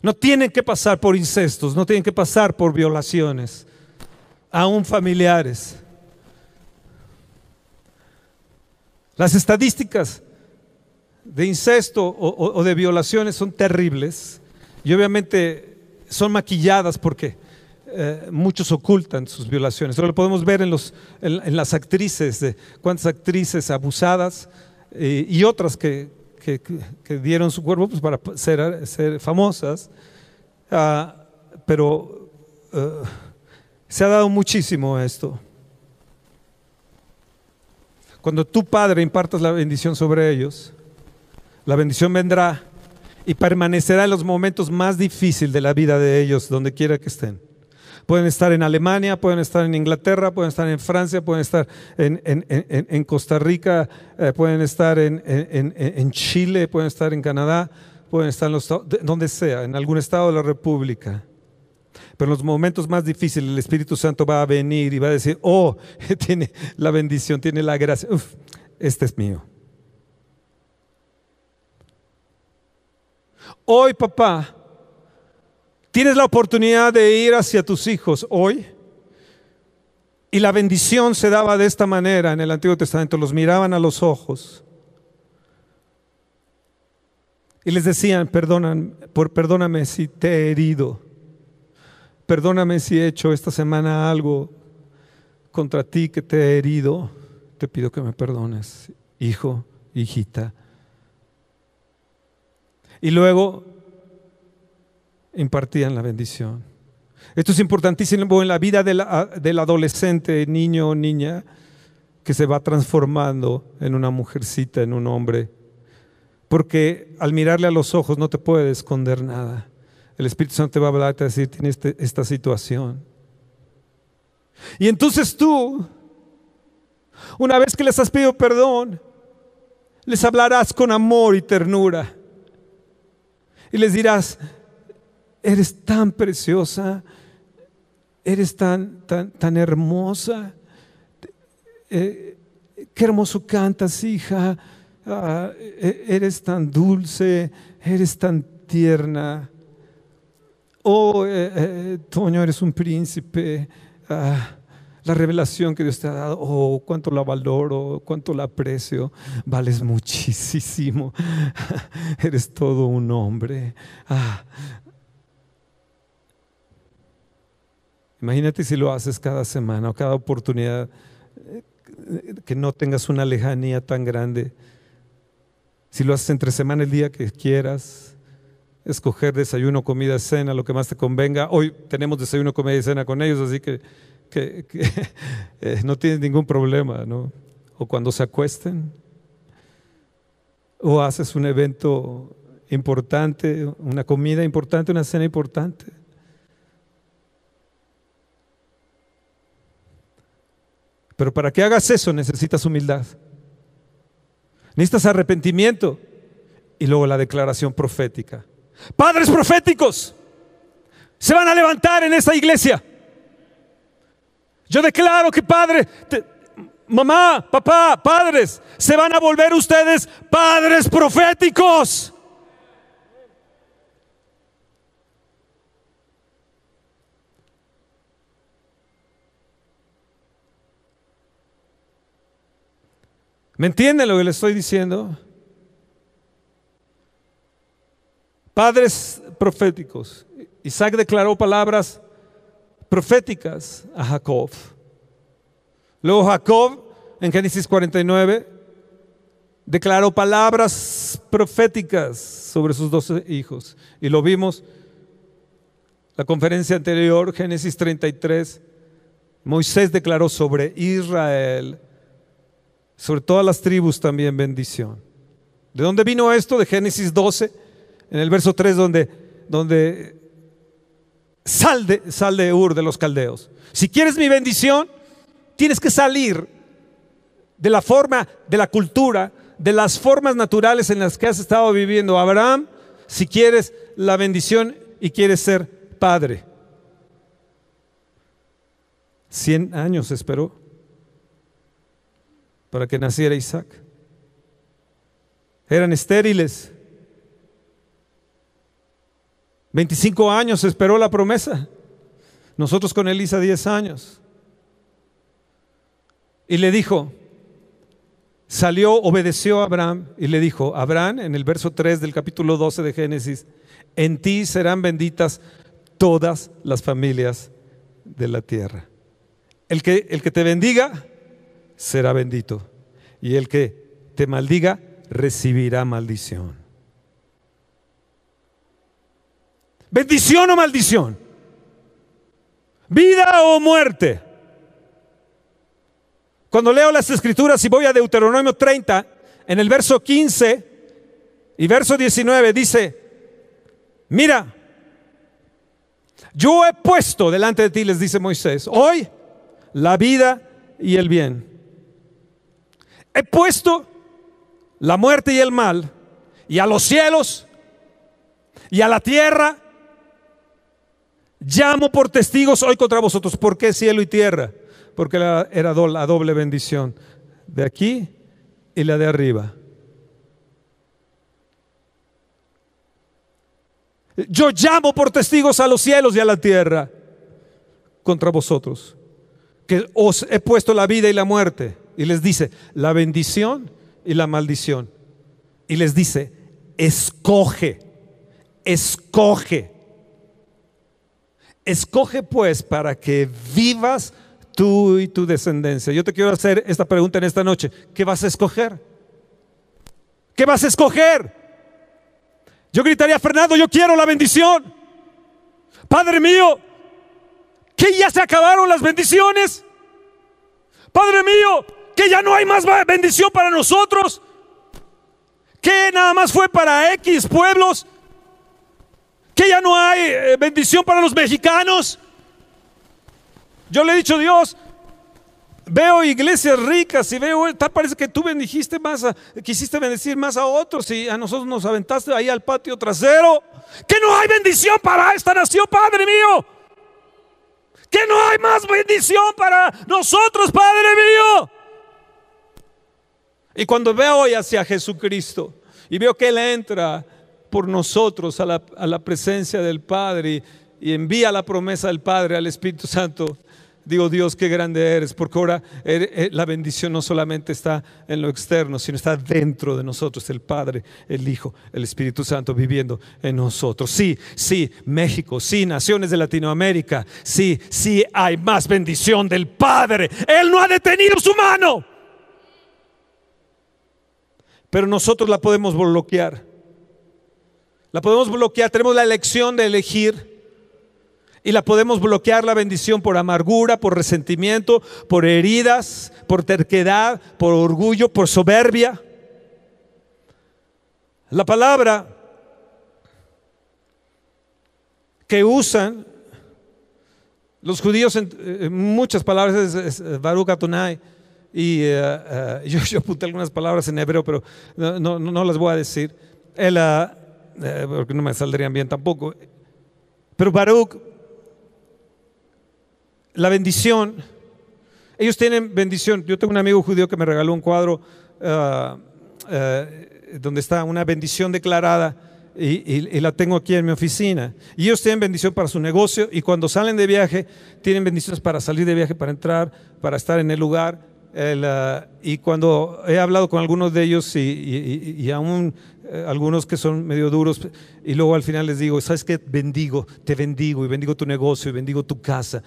No tienen que pasar por incestos, no tienen que pasar por violaciones, aún familiares. Las estadísticas de incesto o, de violaciones son terribles y obviamente son maquilladas porque eh, muchos ocultan sus violaciones. Eso lo podemos ver en, los, en, las actrices, de cuántas actrices abusadas eh, y otras que, dieron su cuerpo pues, para ser, ser famosas, ah, pero eh, se ha dado muchísimo esto. Cuando tu padre impartas la bendición sobre ellos, la bendición vendrá y permanecerá en los momentos más difíciles de la vida de ellos, donde quiera que estén. Pueden estar en Alemania, pueden estar en Inglaterra, pueden estar en Francia, pueden estar en, Costa Rica, eh, pueden estar en, Chile, pueden estar en Canadá, pueden estar en los, donde sea, en algún estado de la República. Pero en los momentos más difíciles el Espíritu Santo va a venir y va a decir, oh, tiene la bendición, tiene la gracia, Uf, este es mío. Hoy, papá, tienes la oportunidad de ir hacia tus hijos hoy. Y la bendición se daba de esta manera en el Antiguo Testamento. Los miraban a los ojos y les decían, por, perdóname si te he herido. Perdóname si he hecho esta semana algo contra ti que te he herido. Te pido que me perdones, hijo, hijita y luego impartían la bendición. Esto es importantísimo en la vida del adolescente, niño o niña, que se va transformando en una mujercita, en un hombre. Porque al mirarle a los ojos no te puede esconder nada. El Espíritu Santo te va a hablar y te va a decir, tienes este, esta situación. Y entonces tú, una vez que les has pedido perdón, les hablarás con amor y ternura y les dirás, eres tan preciosa, eres tan, tan, tan hermosa, eh, qué hermoso cantas, hija, ah, e, eres tan dulce, eres tan tierna. Oh, eh, eh, Toño, eres un príncipe. Ah, la revelación que Dios te ha dado, oh, cuánto la valoro, cuánto la aprecio, vales muchísimo, eres todo un hombre. Ah. Imagínate si lo haces cada semana o cada oportunidad, eh, que no tengas una lejanía tan grande. Si lo haces entre semana el día que quieras, escoger desayuno, comida, cena, lo que más te convenga. Hoy tenemos desayuno, comida y cena con ellos, así que, eh, no tienes ningún problema, ¿no? O cuando se acuesten, o haces un evento importante, una comida importante, una cena importante. Pero para que hagas eso necesitas humildad. Necesitas arrepentimiento y luego la declaración profética. Padres proféticos se van a levantar en esta iglesia. Yo declaro que padre, mamá, papá, padres, se van a volver ustedes padres proféticos. ¿Me entienden lo que le estoy diciendo? Padres proféticos. Isaac declaró palabras proféticas a Jacob. Luego Jacob, en Génesis 49, declaró palabras proféticas sobre sus doce hijos. Y lo vimos la conferencia anterior, Génesis 33. Moisés declaró sobre Israel, sobre todas las tribus también bendición. ¿De dónde vino esto? De Génesis 12 en el verso 3 donde, donde sal, de, sal de Ur de los caldeos. Si quieres mi bendición, tienes que salir de la forma, de la cultura, de las formas naturales en las que has estado viviendo. Abraham, si quieres la bendición y quieres ser padre. Cien años esperó para que naciera Isaac. Eran estériles. 25 años esperó la promesa. Nosotros con Elisa 10 años. Y le dijo, salió, obedeció a Abraham y le dijo, Abraham, en el verso 3 del capítulo 12 de Génesis, en ti serán benditas todas las familias de la tierra. El que, el que te bendiga será bendito y el que te maldiga recibirá maldición. ¿Bendición o maldición? ¿Vida o muerte? Cuando leo las escrituras y voy a Deuteronomio 30, en el verso 15 y verso 19 dice, mira, yo he puesto delante de ti, les dice Moisés, hoy la vida y el bien. He puesto la muerte y el mal, y a los cielos, y a la tierra, Llamo por testigos hoy contra vosotros. ¿Por qué cielo y tierra? Porque era la doble bendición. De aquí y la de arriba. Yo llamo por testigos a los cielos y a la tierra contra vosotros. Que os he puesto la vida y la muerte. Y les dice, la bendición y la maldición. Y les dice, escoge, escoge Escoge pues para que vivas tú y tu descendencia. Yo te quiero hacer esta pregunta en esta noche. ¿Qué vas a escoger? ¿Qué vas a escoger? Yo gritaría, Fernando, yo quiero la bendición. Padre mío, que ya se acabaron las bendiciones. Padre mío, que ya no hay más bendición para nosotros. Que nada más fue para X pueblos que ya no hay eh, bendición para los mexicanos. Yo le he dicho, Dios, veo iglesias ricas y veo, tal parece que tú bendijiste más, quisiste bendecir más a otros y a nosotros nos aventaste ahí al patio trasero. Que no hay bendición para esta nación, Padre mío. Que no hay más bendición para nosotros, Padre mío. Y cuando veo hoy hacia Jesucristo y veo que Él entra por nosotros a la, presencia del Padre y, envía la promesa del Padre al Espíritu Santo, Digo, Dios, qué grande eres, porque ahora eh, la bendición no solamente está en lo externo, sino está dentro de nosotros, el Padre, el Hijo, el Espíritu Santo viviendo en nosotros. Sí, sí, México, sí, naciones de Latinoamérica, sí, sí, hay más bendición del Padre. Él no ha detenido su mano, pero nosotros la podemos bloquear. La podemos bloquear, tenemos la elección de elegir y la podemos bloquear la bendición por amargura, por resentimiento, por heridas, por terquedad, por orgullo, por soberbia. La palabra que usan los judíos en, muchas palabras es, Baruch Atonai. Y eh, eh, yo, yo, apunté algunas palabras en hebreo, pero no, no, las voy a decir. Él, eh, porque no me saldrían bien tampoco. Pero Baruch la bendición. Ellos tienen bendición. Yo tengo un amigo judío que me regaló un cuadro ah, ah, donde está una bendición declarada y, la tengo aquí en mi oficina. Y ellos tienen bendición para su negocio y cuando salen de viaje, tienen bendiciones para salir de viaje, para entrar, para estar en el lugar. Ah, y cuando he hablado con algunos de ellos y, y aún eh, algunos que son medio duros, y luego al final les digo, ¿sabes qué? Bendigo, te bendigo y bendigo tu negocio y bendigo tu casa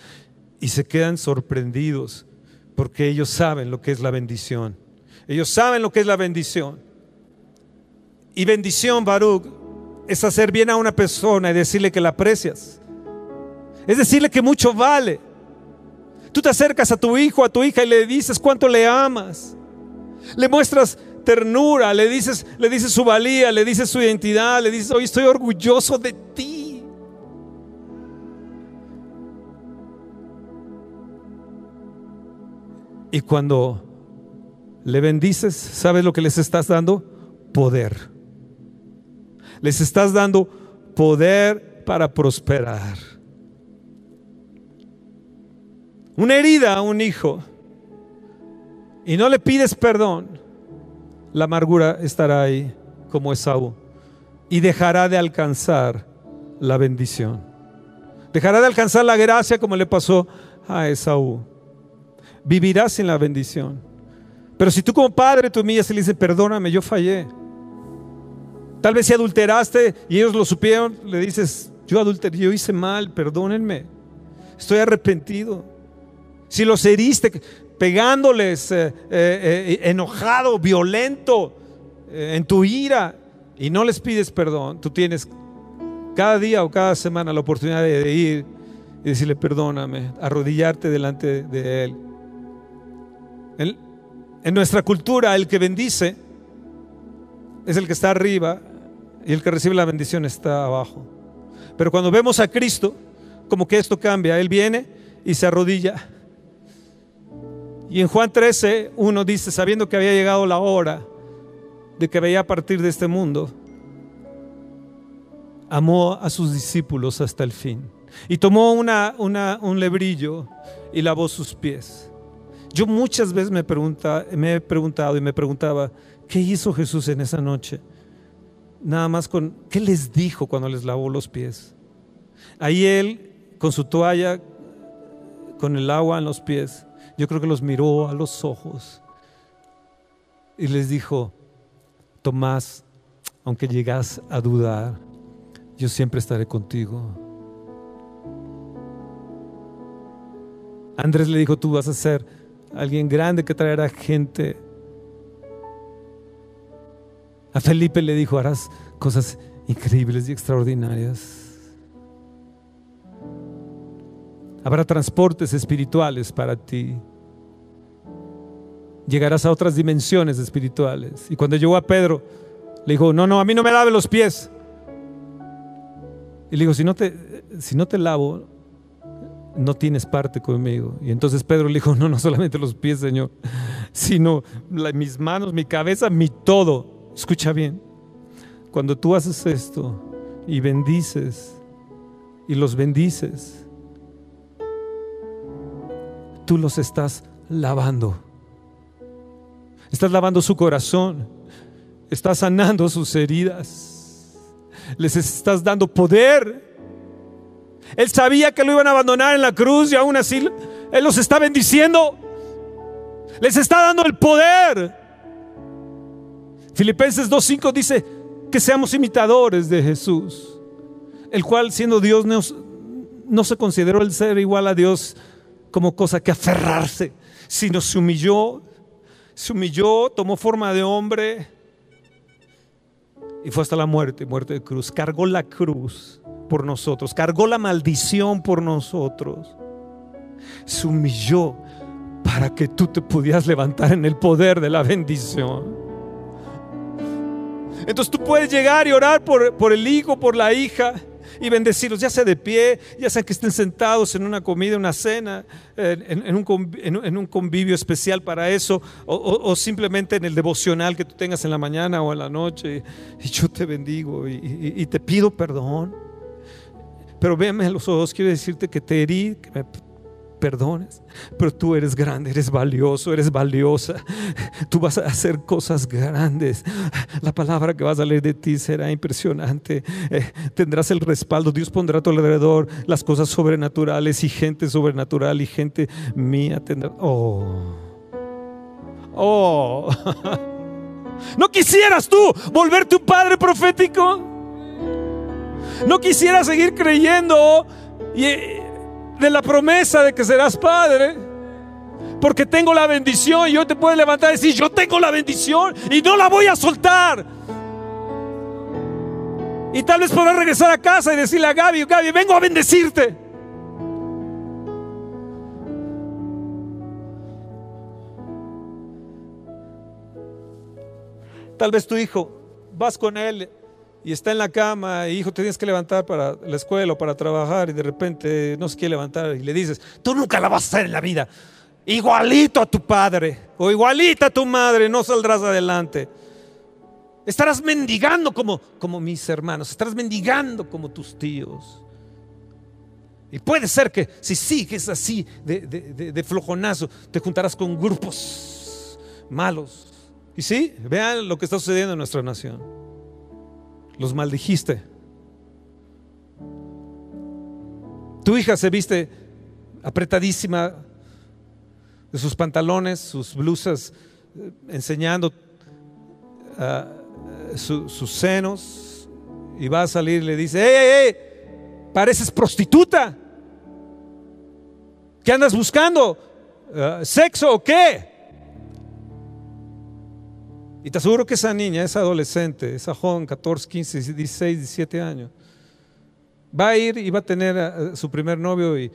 y se quedan sorprendidos porque ellos saben lo que es la bendición. Ellos saben lo que es la bendición. Y bendición, Baruch, es hacer bien a una persona y decirle que la aprecias. Es decirle que mucho vale. Tú te acercas a tu hijo, a tu hija y le dices cuánto le amas. Le muestras ternura, le dices, le dices su valía, le dices su identidad, le dices, hoy estoy orgulloso de ti. Y cuando le bendices, ¿sabes lo que les estás dando? Poder. Les estás dando poder para prosperar. Una herida a un hijo y no le pides perdón, la amargura estará ahí como Esaú y dejará de alcanzar la bendición. Dejará de alcanzar la gracia como le pasó a Esaú vivirás sin la bendición. Pero si tú como padre tú humillas y le dices, perdóname, yo fallé. Tal vez si adulteraste y ellos lo supieron, le dices, yo adulteré, yo hice mal, perdónenme. Estoy arrepentido. Si los heriste pegándoles, eh, eh, eh, enojado, violento, en tu ira, y no les pides perdón, tú tienes cada día o cada semana la oportunidad de ir y decirle, perdóname, arrodillarte delante de Él en, nuestra cultura, el que bendice es el que está arriba y el que recibe la bendición está abajo. Pero cuando vemos a Cristo, como que esto cambia. Él viene y se arrodilla. Y en Juan 13, uno dice, sabiendo que había llegado la hora de que veía partir de este mundo, amó a sus discípulos hasta el fin. Y tomó una, un lebrillo y lavó sus pies. Yo muchas veces me, pregunta, me he preguntado y me preguntaba, ¿qué hizo Jesús en esa noche? Nada más con, ¿qué les dijo cuando les lavó los pies? Ahí él, con su toalla, con el agua en los pies, yo creo que los miró a los ojos y les dijo, Tomás, aunque llegas a dudar, yo siempre estaré contigo. Andrés le dijo, tú vas a ser alguien grande que traerá gente. A Felipe le dijo, harás cosas increíbles y extraordinarias. Habrá transportes espirituales para ti. Llegarás a otras dimensiones espirituales. Y cuando llegó a Pedro, le dijo, no, no, a mí no me lave los pies. Y le dijo, si no te, si no te lavo, no tienes parte conmigo. Y entonces Pedro le dijo, no, no solamente los pies, Señor, sino mis manos, mi cabeza, mi todo. Escucha bien, cuando tú haces esto y bendices y los bendices, tú los estás lavando. Estás lavando su corazón, estás sanando sus heridas, les estás dando poder Él sabía que lo iban a abandonar en la cruz y aún así Él los está bendiciendo. Les está dando el poder. Filipenses 2.5 dice que seamos imitadores de Jesús, el cual siendo Dios no, no se consideró el ser igual a Dios como cosa que aferrarse, sino se humilló, se humilló, tomó forma de hombre y fue hasta la muerte, muerte de cruz. Cargó la cruz por nosotros, cargó la maldición por nosotros. Se humilló para que tú te pudieras levantar en el poder de la bendición. Entonces tú puedes llegar y orar por, por el hijo, por la hija y bendecirlos, ya sea de pie, ya sea que estén sentados en una comida, una cena, en, un, convivio especial para eso, o, simplemente en el devocional que tú tengas en la mañana o en la noche. Y yo te bendigo y, te pido perdón. Pero véame a los ojos, quiero decirte que te herí, perdones, pero tú eres grande, eres valioso, eres valiosa. Tú vas a hacer cosas grandes. La palabra que vas a leer de ti será impresionante. Eh, tendrás el respaldo. Dios pondrá a tu alrededor las cosas sobrenaturales y gente sobrenatural y gente mía. Oh. Oh. ¿No quisieras tú volverte un padre profético? ¿No quisieras seguir creyendo y de la promesa de que serás padre. Porque tengo la bendición y hoy te puedes levantar y decir, yo tengo la bendición y no la voy a soltar. Y tal vez podrás regresar a casa y decirle a Gaby, Gaby, vengo a bendecirte. Tal vez tu hijo, vas con él y está en la cama, y hijo, te tienes que levantar para la escuela o para trabajar, y de repente no se quiere levantar, y le dices, tú nunca la vas a hacer en la vida. Igualito a tu padre, o igualita a tu madre, no saldrás adelante. Estarás mendigando como, como mis hermanos, estarás mendigando como tus tíos. Y puede ser que si sigues así de, de flojonazo, te juntarás con grupos malos. Y sí, vean lo que está sucediendo en nuestra nación los maldijiste. Tu hija se viste apretadísima de sus pantalones, sus blusas, eh, enseñando ah, sus senos, y va a salir y le dice, ¡Ey, ey, ey! Pareces prostituta. ¿Qué andas buscando? Ah, ¿Sexo o qué? Y te aseguro que esa niña, esa adolescente, esa joven, 14, 15, 16, 17 años, va a ir y va a tener a su primer novio y,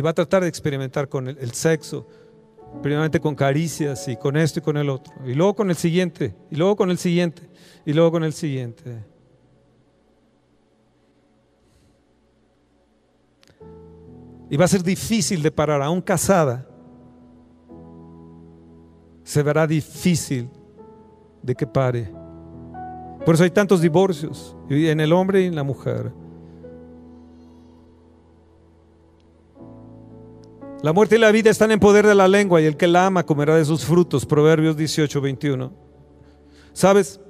va a tratar de experimentar con el, sexo, primeramente con caricias y con esto y con el otro, y luego con el siguiente, y luego con el siguiente, y luego con el siguiente. Y va a ser difícil de parar, aún casada, se verá difícil de que pare. Por eso hay tantos divorcios en el hombre y en la mujer. La muerte y la vida están en poder de la lengua y el que la ama comerá de sus frutos. Proverbios 18, 21. ¿Sabes?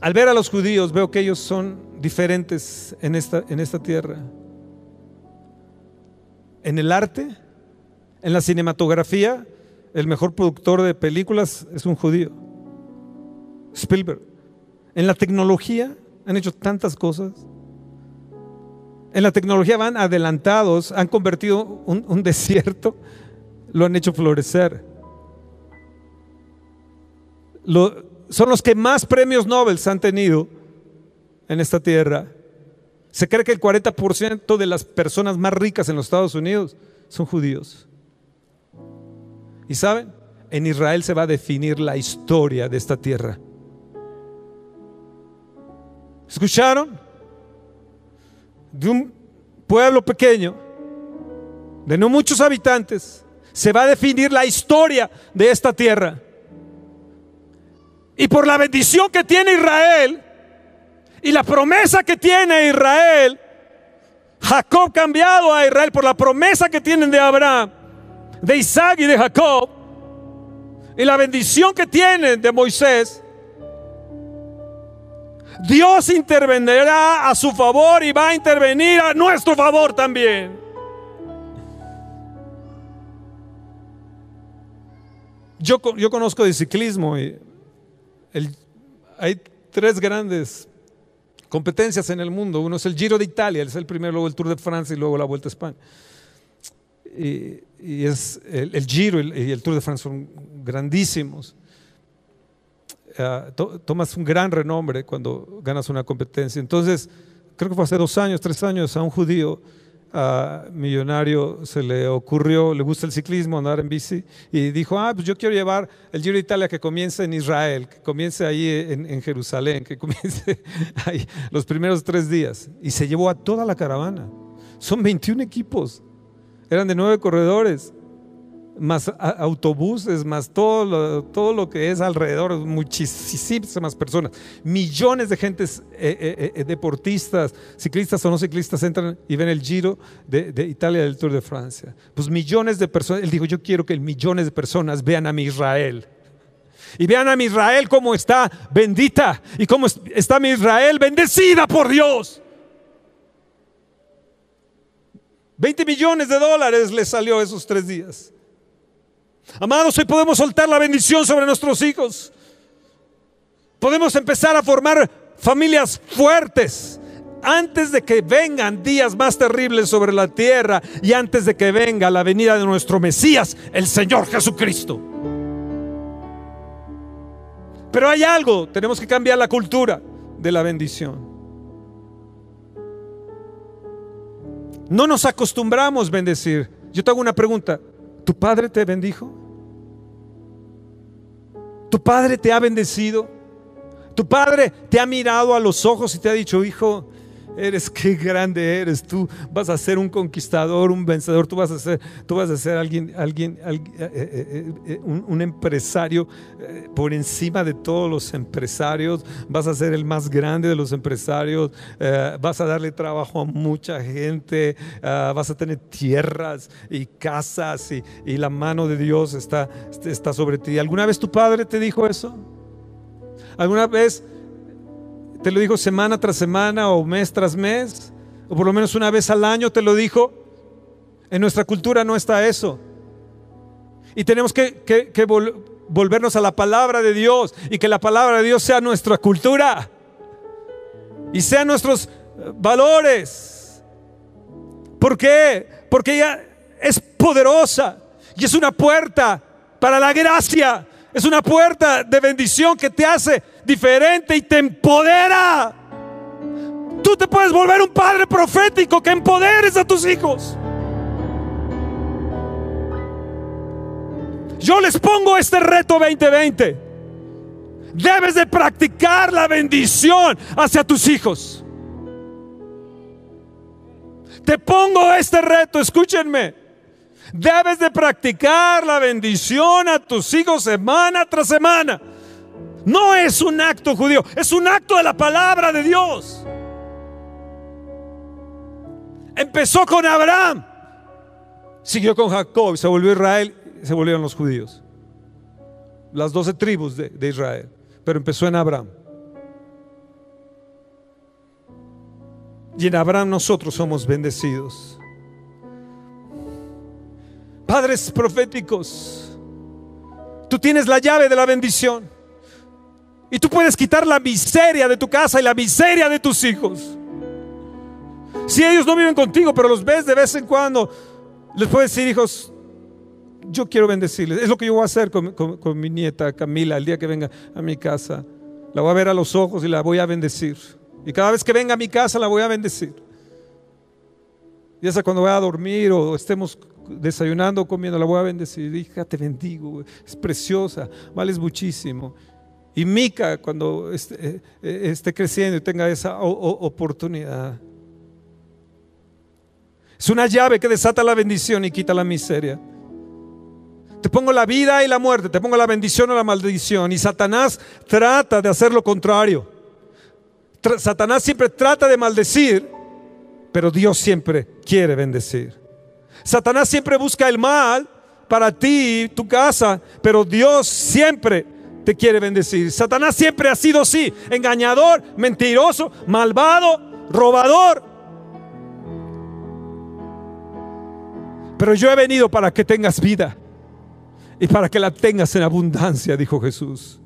Al ver a los judíos veo que ellos son diferentes en esta, en esta tierra. En el arte, en la cinematografía, el mejor productor de películas es un judío, Spielberg. En la tecnología han hecho tantas cosas. En la tecnología van adelantados, han convertido un, desierto, lo han hecho florecer. son los que más premios Nobel han tenido en esta tierra. Se cree que el 40% de las personas más ricas en los Estados Unidos son judíos. Y saben, en Israel se va a definir la historia de esta tierra. ¿Escucharon? De un pueblo pequeño, de no muchos habitantes, se va a definir la historia de esta tierra. Y por la bendición que tiene Israel y la promesa que tiene Israel, Jacob cambiado a Israel por la promesa que tienen de Abraham, de Isaac y de Jacob y la bendición que tienen de Moisés, Dios intervendrá a su favor y va a intervenir a nuestro favor también. Yo, conozco de ciclismo y hay tres grandes competencias en el mundo. Uno es el Giro de Italia, es el primero, luego el Tour de Francia y luego la Vuelta a España. Y, es el, Giro y el Tour de Francia son grandísimos. Ah, tomas un gran renombre cuando ganas una competencia. Entonces, creo que fue hace dos años, tres años, a un judío millonario se le ocurrió, le gusta el ciclismo, andar en bici, y dijo, ah, pues yo quiero llevar el Giro de Italia que comience en Israel, que comience ahí en, Jerusalén, que comience ahí los primeros tres días. Y se llevó a toda la caravana. Son 21 equipos, eran de nueve corredores más autobuses, más todo lo, todo lo que es alrededor, muchísimas personas, millones de gentes eh, eh, eh, deportistas, ciclistas o no ciclistas entran y ven el giro de, Italia del Tour de Francia. Pues millones de personas, él dijo, yo quiero que millones de personas vean a mi Israel. Y vean a mi Israel cómo está bendita y cómo está mi Israel bendecida por Dios. 20 millones de dólares le salió esos tres días. Amados, hoy podemos soltar la bendición sobre nuestros hijos. Podemos empezar a formar familias fuertes antes de que vengan días más terribles sobre la tierra y antes de que venga la venida de nuestro Mesías, el Señor Jesucristo. Pero hay algo, tenemos que cambiar la cultura de la bendición. No nos acostumbramos bendecir. Yo te hago una pregunta. ¿Tu padre te bendijo? ¿Tu padre te ha bendecido? ¿Tu padre te ha mirado a los ojos y te ha dicho, hijo, eres qué grande eres, tú. Vas a ser un conquistador, un vencedor, tú vas a ser, tú vas a ser alguien, alguien, eh, eh, eh, un, empresario por encima de todos los empresarios, vas a ser el más grande de los empresarios, vas a darle trabajo a mucha gente, vas a tener tierras y casas y, y la mano de Dios está, está sobre ti. ¿Alguna vez tu padre te dijo eso? ¿Alguna vez te lo dijo semana tras semana o mes tras mes, o por lo menos una vez al año te lo dijo. En nuestra cultura no está eso. Y tenemos que, volvernos a la palabra de Dios y que la palabra de Dios sea nuestra cultura y sean nuestros eh, valores. ¿Por qué? Porque ella es poderosa y es una puerta para la gracia es una puerta de bendición que te hace diferente y te empodera. Tú te puedes volver un padre profético que empoderes a tus hijos. Yo les pongo este reto 2020. Debes de practicar la bendición hacia tus hijos. Te pongo este reto, escúchenme. Debes de practicar la bendición a tus hijos semana tras semana. No es un acto judío, es un acto de la palabra de Dios. Empezó con Abraham, siguió con Jacob, se volvió Israel, se volvieron los judíos. Las doce tribus de, de Israel, pero empezó en Abraham. Y en Abraham nosotros somos bendecidos padres proféticos. Tú tienes la llave de la bendición. Y tú puedes quitar la miseria de tu casa y la miseria de tus hijos. Si ellos no viven contigo, pero los ves de vez en cuando, les puedes decir, hijos, yo quiero bendecirles. Es lo que yo voy a hacer con, mi nieta Camila el día que venga a mi casa. La voy a ver a los ojos y la voy a bendecir. Y cada vez que venga a mi casa la voy a bendecir. Y esa cuando vaya a dormir o estemos desayunando o comiendo, la voy a bendecir. Hija, te bendigo, es preciosa, vales muchísimo. Y Mica, cuando esté, eh, eh, esté creciendo y tenga esa oportunidad. Es una llave que desata la bendición y quita la miseria. Te pongo la vida y la muerte, te pongo la bendición o la maldición. Y Satanás trata de hacer lo contrario. Satanás siempre trata de maldecir, pero Dios siempre quiere bendecir. Satanás siempre busca el mal para ti, tu casa, pero Dios siempre te quiere bendecir. Satanás siempre ha sido así, engañador, mentiroso, malvado, robador. Pero yo he venido para que tengas vida y para que la tengas en abundancia, dijo Jesús.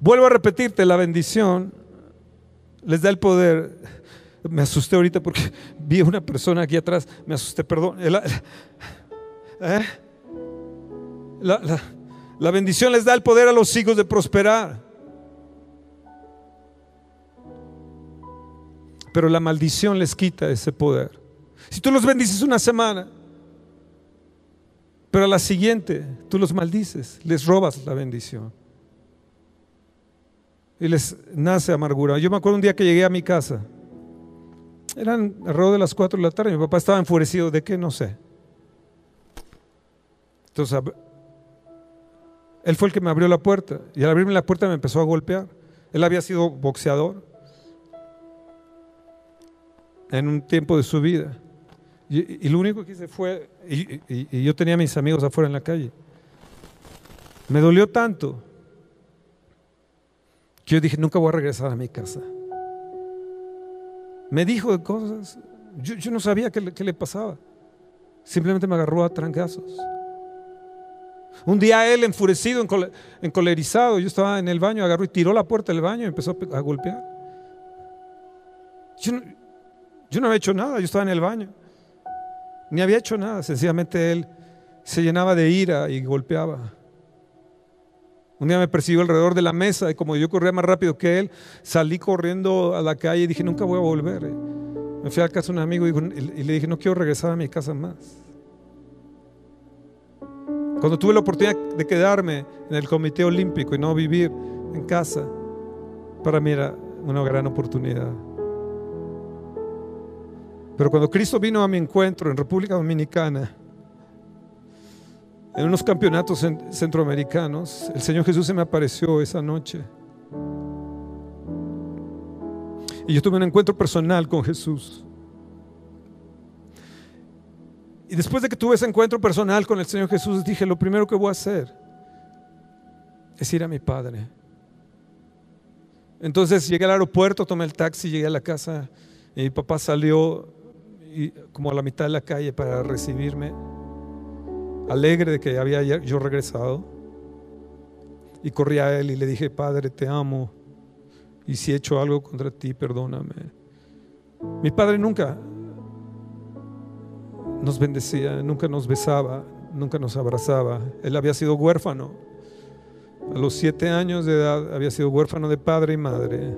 Vuelvo a repetirte, la bendición les da el poder. Me asusté ahorita porque vi a una persona aquí atrás, me asusté, perdón. ¿Eh? La, la bendición les da el poder a los hijos de prosperar. Pero la maldición les quita ese poder. Si tú los bendices una semana, pero a la siguiente tú los maldices, les robas la bendición. Y les nace amargura. Yo me acuerdo un día que llegué a mi casa. Eran alrededor de las 4 de la tarde. Mi papá estaba enfurecido. ¿De qué? No sé. Entonces él fue el que me abrió la puerta y al abrirme la puerta me empezó a golpear. Él había sido boxeador en un tiempo de su vida. Y, lo único que hice fue, y, yo tenía mis amigos afuera en la calle. Me dolió tanto que yo dije, nunca voy a regresar a mi casa. Me dijo cosas, yo, no sabía qué le pasaba. Simplemente me agarró a trancazos. Un día él, enfurecido, encolerizado, yo estaba en el baño, agarró y tiró la puerta del baño y empezó a golpear. Yo no, yo no había hecho nada, yo estaba en el baño. Ni había hecho nada, sencillamente él se llenaba de ira y golpeaba. Un día me persiguió alrededor de la mesa y como yo corría más rápido que él, salí corriendo a la calle y dije, nunca voy a volver. Me fui a casa de un amigo y le dije, no quiero regresar a mi casa más. Cuando tuve la oportunidad de quedarme en el Comité Olímpico y no vivir en casa, para mí era una gran oportunidad. Pero cuando Cristo vino a mi encuentro en República Dominicana, en unos campeonatos centroamericanos, el Señor Jesús se me apareció esa noche. Y yo tuve un encuentro personal con Jesús. Y después de que tuve ese encuentro personal con el Señor Jesús, dije, lo primero que voy a hacer es ir a mi Padre. Entonces llegué al aeropuerto, tomé el taxi, llegué a la casa y mi papá salió como a la mitad de la calle para recibirme, alegre de que había yo regresado. Y corrí a él y le dije, Padre, te amo. Y si he hecho algo contra ti, perdóname. Mi padre nunca nos bendecía, nunca nos besaba, nunca nos abrazaba. Él había sido huérfano. A los siete años de edad había sido huérfano de padre y madre.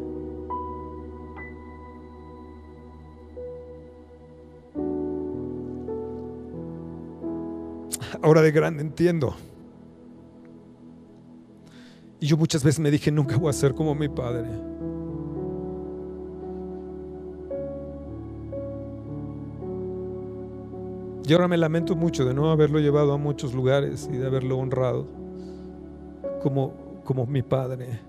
Ahora de grande entiendo. Y yo muchas veces me dije, nunca voy a ser como mi padre. Y ahora me lamento mucho de no haberlo llevado a muchos lugares y de haberlo honrado como, como mi padre.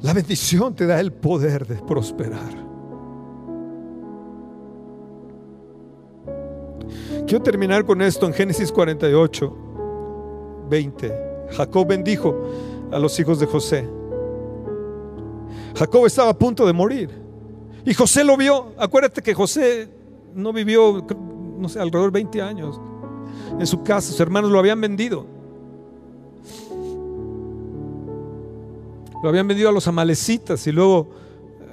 La bendición te da el poder de prosperar. Quiero terminar con esto en Génesis 48, 20. Jacob bendijo a los hijos de José. Jacob estaba a punto de morir. Y José lo vio. Acuérdate que José no vivió, no sé, alrededor de 20 años en su casa. Sus hermanos lo habían vendido. Lo habían vendido a los amalecitas y luego,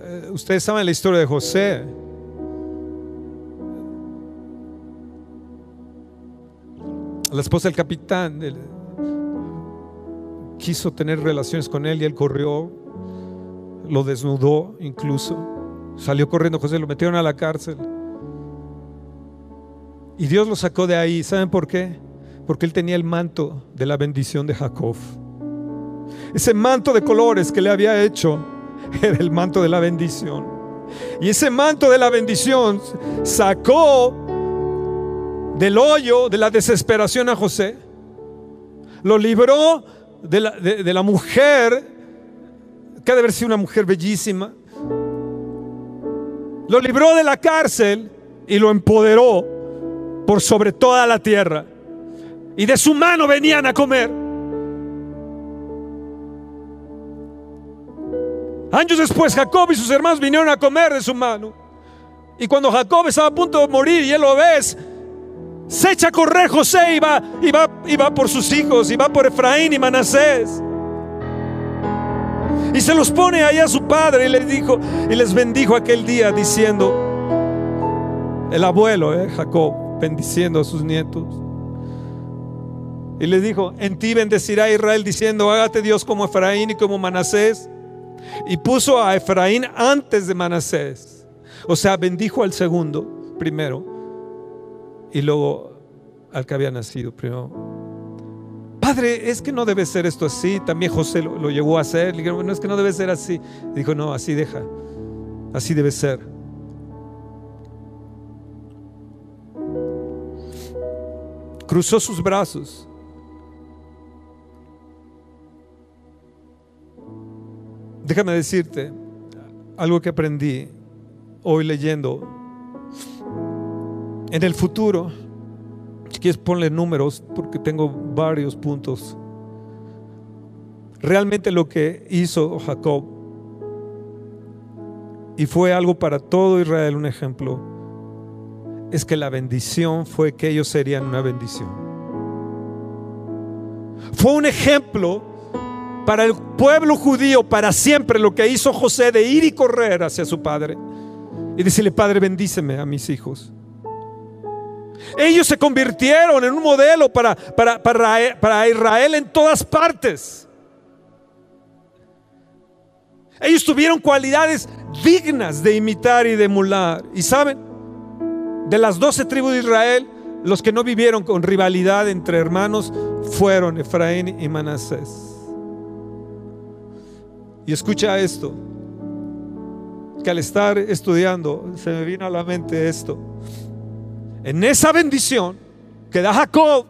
eh, ustedes saben la historia de José. La esposa del capitán quiso tener relaciones con él y él corrió lo desnudó incluso. Salió corriendo José, lo metieron a la cárcel. Y Dios lo sacó de ahí. ¿Saben por qué? Porque él tenía el manto de la bendición de Jacob. Ese manto de colores que le había hecho era el manto de la bendición. Y ese manto de la bendición sacó del hoyo de la desesperación a José. Lo libró de la, de la mujer de haber sido una mujer bellísima. Lo libró de la cárcel y lo empoderó por sobre toda la tierra. Y de su mano venían a comer. Años después Jacob y sus hermanos vinieron a comer de su mano. Y cuando Jacob estaba a punto de morir y él lo ves, se echa a correr José y va, y va, y va por sus hijos, y va por Efraín y Manasés. Y se los pone ahí a su padre y les dijo, y les bendijo aquel día diciendo, el abuelo, eh, Jacob, bendiciendo a sus nietos. Y les dijo, en ti bendecirá Israel diciendo, hágate Dios como Efraín y como Manasés. Y puso a Efraín antes de Manasés. O sea, bendijo al segundo primero y luego al que había nacido primero. Padre, es que no debe ser esto así. También José lo, llegó a hacer. Le no, es que no debe ser así. dijo, no, así deja. Así debe ser. Cruzó sus brazos. Déjame decirte algo que aprendí hoy leyendo. En el futuro, si quieres ponle números, porque tengo varios puntos. Realmente lo que hizo Jacob, y fue algo para todo Israel un ejemplo, es que la bendición fue que ellos serían una bendición. Fue un ejemplo para el pueblo judío para siempre lo que hizo José de ir y correr hacia su padre y decirle, Padre, bendíceme a mis hijos. Ellos se convirtieron en un modelo para, para, para, Israel en todas partes. Ellos tuvieron cualidades dignas de imitar y de emular. Y saben, de las doce tribus de Israel, los que no vivieron con rivalidad entre hermanos fueron Efraín y Manasés. Y escucha esto, que al estar estudiando se me vino a la mente esto. En esa bendición que da Jacob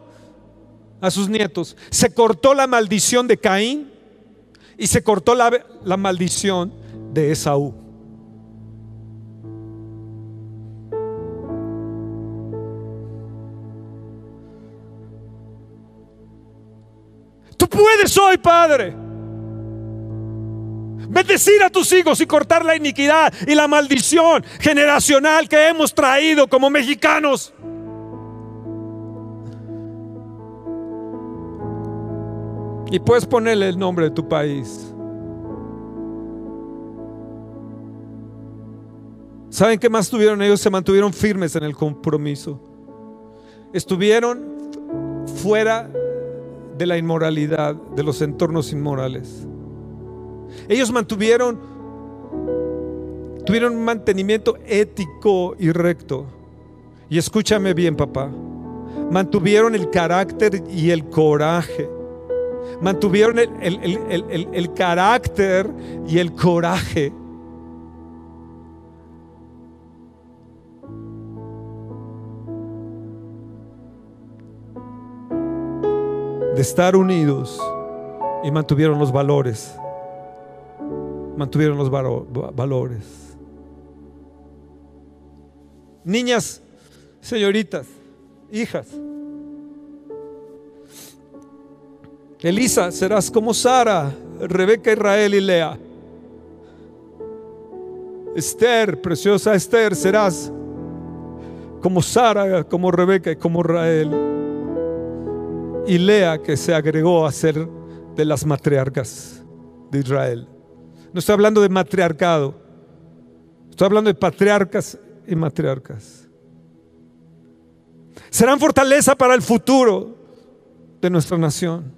a sus nietos, se cortó la maldición de Caín y se cortó la, la maldición de Esaú. Tú puedes hoy, Padre Bendecir a tus hijos y cortar la iniquidad y la maldición generacional que hemos traído como mexicanos. Y puedes ponerle el nombre de tu país. ¿Saben qué más tuvieron ellos? Se mantuvieron firmes en el compromiso. Estuvieron fuera de la inmoralidad, de los entornos inmorales. Ellos mantuvieron, tuvieron un mantenimiento ético y recto. Y escúchame bien, papá. Mantuvieron el carácter y el coraje. Mantuvieron el, carácter y el coraje. De estar unidos y mantuvieron los valores mantuvieron los valores. Niñas, señoritas, hijas. Elisa, serás como Sara, Rebeca, Israel y Lea. Esther, preciosa Esther, serás como Sara, como Rebeca y como Israel. Y Lea que se agregó a ser de las matriarcas de Israel. No estoy hablando de matriarcado. Estoy hablando de patriarcas y matriarcas. Serán fortaleza para el futuro de nuestra nación.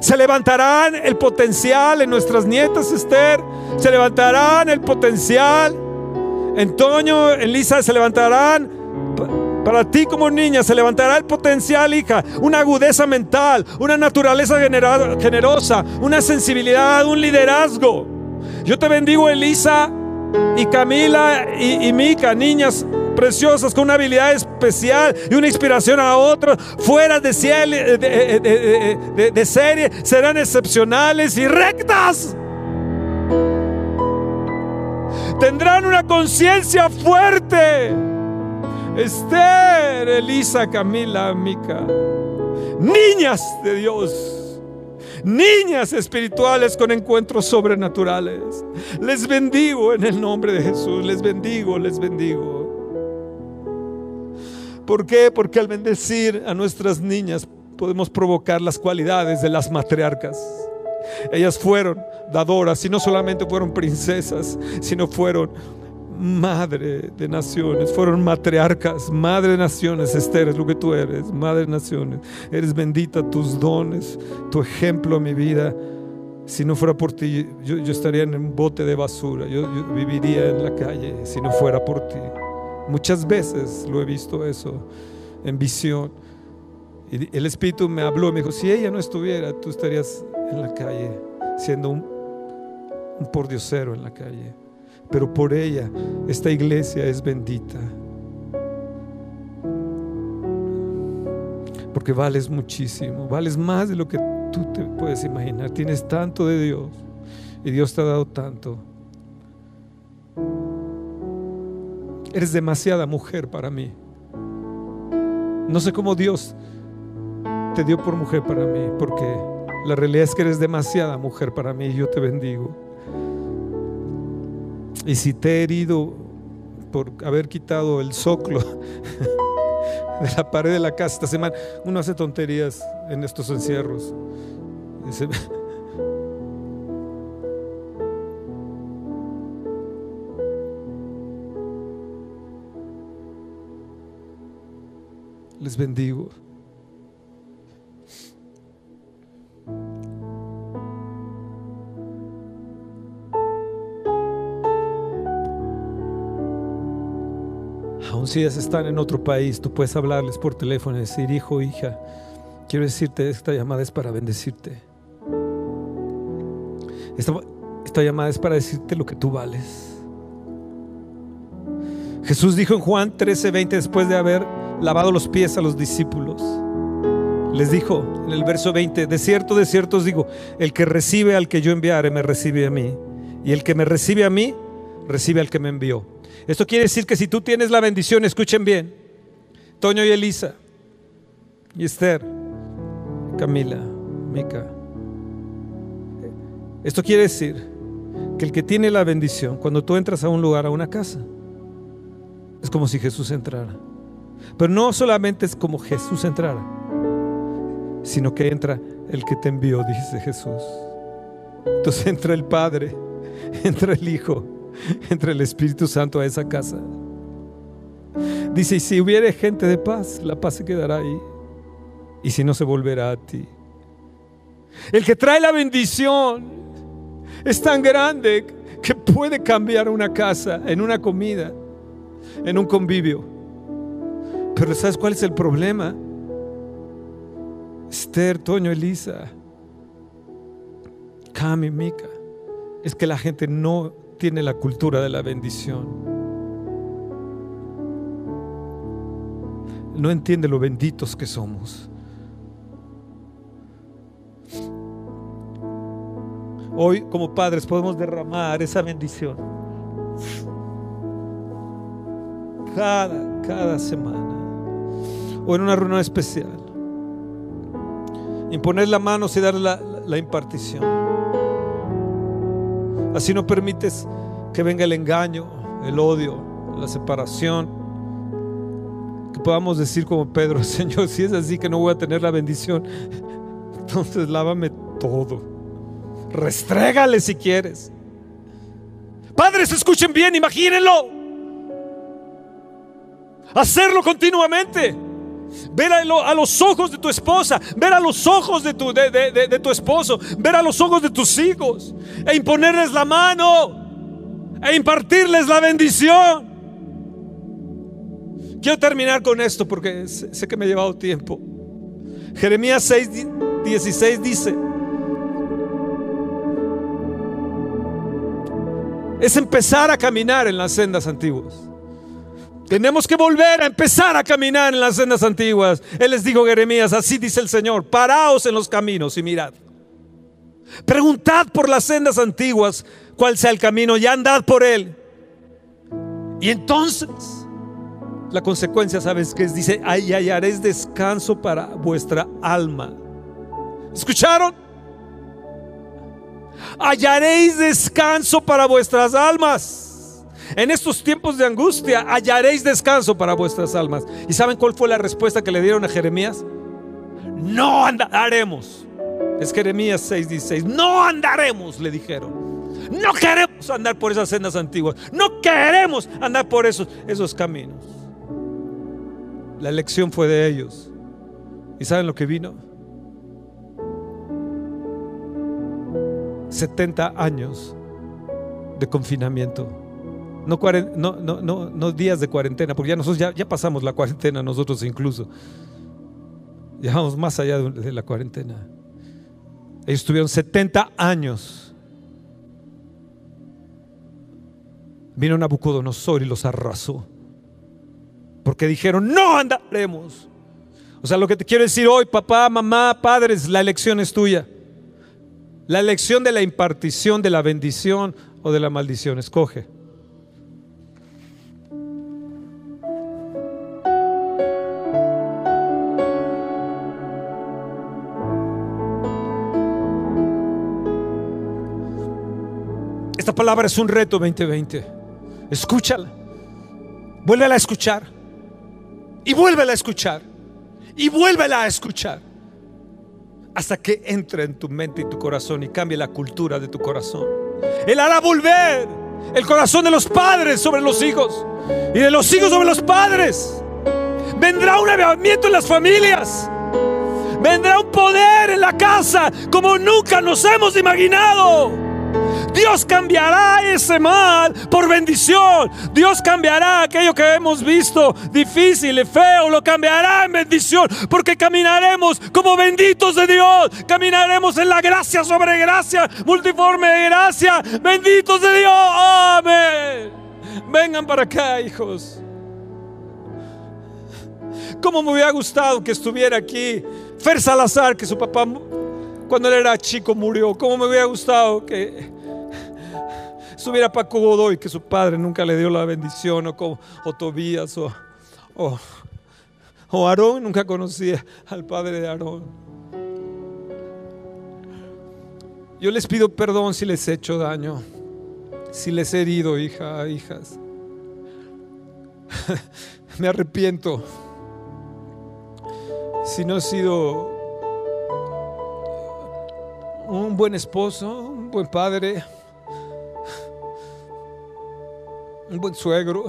Se levantarán el potencial en nuestras nietas, Esther. Se levantarán el potencial. En Toño, en Lisa, se levantarán para ti como niña se levantará el potencial, hija, una agudeza mental, una naturaleza generosa, una sensibilidad, un liderazgo. Yo te bendigo, Elisa y Camila y, y Mica, niñas preciosas con una habilidad especial y una inspiración a otros, fuera de, de, de, serie, serán excepcionales y rectas. Tendrán una conciencia fuerte Esther, Elisa, Camila, Mica. Niñas de Dios. Niñas espirituales con encuentros sobrenaturales. Les bendigo en el nombre de Jesús. Les bendigo, les bendigo. ¿Por qué? Porque al bendecir a nuestras niñas podemos provocar las cualidades de las matriarcas. Ellas fueron dadoras y no solamente fueron princesas, sino fueron madre de naciones, fueron matriarcas, madre de naciones. Esther es lo que tú eres, madre de naciones. Eres bendita, tus dones, tu ejemplo a mi vida. Si no fuera por ti, yo, estaría en un bote de basura, yo viviría en la calle si no fuera por ti. Muchas veces lo he visto eso en visión. Y el Espíritu me habló, me dijo, si ella no estuviera, tú estarías en la calle, siendo un, un pordiosero en la calle. Pero por ella, esta iglesia es bendita. Porque vales muchísimo, vales más de lo que tú te puedes imaginar. Tienes tanto de Dios y Dios te ha dado tanto. Eres demasiada mujer para mí. No sé cómo Dios te dio por mujer para mí, porque la realidad es que eres demasiada mujer para mí y yo te bendigo. Y si te he herido por haber quitado el soclo de la pared de la casa esta semana, uno hace tonterías en estos encierros. Les bendigo. Ellas están en otro país, tú puedes hablarles por teléfono y decir, hijo, hija, quiero decirte, esta llamada es para bendecirte. Esta, esta llamada es para decirte lo que tú vales. Jesús dijo en Juan 13:20, después de haber lavado los pies a los discípulos. Les dijo en el verso 20, de cierto, de cierto os digo, el que recibe al que yo enviare, me recibe a mí. Y el que me recibe a mí, recibe al que me envió. Esto quiere decir que si tú tienes la bendición, escuchen bien, Toño y Elisa, y Esther, Camila, Mica. Esto quiere decir que el que tiene la bendición, cuando tú entras a un lugar, a una casa, es como si Jesús entrara. Pero no solamente es como Jesús entrara, sino que entra el que te envió, dice Jesús. Entonces entra el Padre, entra el Hijo, entra el Espíritu Santo a esa casa. Dice, y si hubiere gente de paz, la paz se quedará ahí. Y si no, se volverá a ti. El que trae la bendición es tan grande que puede cambiar una casa en una comida, en un convivio. Pero ¿sabes cuál es el problema? Esther, Toño, Elisa, Cami, Mica, es que la gente no tiene la cultura de la bendición. No entiende lo benditos que somos. Hoy como padres podemos derramar esa bendición. Cada, cada semana o en una reunión especial. Imponer la mano y dar la, la impartición. Así no permites que venga el engaño, el odio, la separación. Que podamos decir como Pedro, Señor, si es así que no voy a tener la bendición, entonces lávame todo. Restrégale si quieres. Padres, escuchen bien, imagínenlo. Hacerlo continuamente. Ver a, los ojos de tu esposa, ver a los ojos de tu, de, tu esposo, ver a los ojos de tus hijos, e imponerles la mano, e impartirles la bendición. Quiero terminar con esto porque sé que me ha llevado tiempo. Jeremías 6, 16 dice, es empezar a caminar en las sendas antiguas. Tenemos que volver a empezar a caminar en las sendas antiguas. Él les dijo Jeremías, así dice el Señor, paraos en los caminos y mirad. Preguntad por las sendas antiguas cuál sea el camino y andad por él. Y entonces La consecuencia, ¿sabes qué es? Dice, y hallaréis descanso para vuestra alma. ¿Escucharon? Hallaréis descanso para vuestras almas. En estos tiempos de angustia, hallaréis descanso para vuestras almas. ¿Y saben cuál fue la respuesta que le dieron a Jeremías? No andaremos. Es Jeremías 6:16. No andaremos, le dijeron. No queremos andar por esas sendas antiguas. No queremos andar por esos, esos caminos. La elección fue de ellos. ¿Y saben lo que vino? 70 años de confinamiento. No, no, no, no, días de cuarentena, porque ya nosotros ya, ya pasamos la cuarentena, nosotros incluso. Llevamos más allá de la cuarentena. Ellos tuvieron 70 años. Vino Nabucodonosor y los arrasó. Porque dijeron, no andaremos. O sea, lo que te quiero decir hoy, papá, mamá, padres, la elección es tuya. La elección de la impartición, de la bendición o de la maldición. Escoge. Esta palabra es un reto 2020. Escúchala. Vuélvela a escuchar. Y vuélvela a escuchar. Y vuélvela a escuchar. Hasta que entre en tu mente y tu corazón y cambie la cultura de tu corazón. Él hará volver el corazón de los padres sobre los hijos. Y de los hijos sobre los padres. Vendrá un avivamiento en las familias. Vendrá un poder en la casa como nunca nos hemos imaginado. Dios cambiará ese mal por bendición. Dios cambiará aquello que hemos visto difícil y feo, lo cambiará en bendición, porque caminaremos como benditos de Dios. Caminaremos en la gracia sobre gracia, multiforme de gracia, benditos de Dios. Amén. Vengan para acá, hijos. ¿Cómo me hubiera gustado que estuviera aquí Fer Salazar, que su papá cuando él era chico murió? ¿Cómo me hubiera gustado que estuviera Paco Godoy, que su padre nunca le dio la bendición, o, como, Tobías, o, o, o Aarón, nunca conocía al padre de Aarón. Yo les pido perdón si les he hecho daño, si les he herido, hija, hijas. Me arrepiento si no he sido un buen esposo, un buen padre un buen suegro,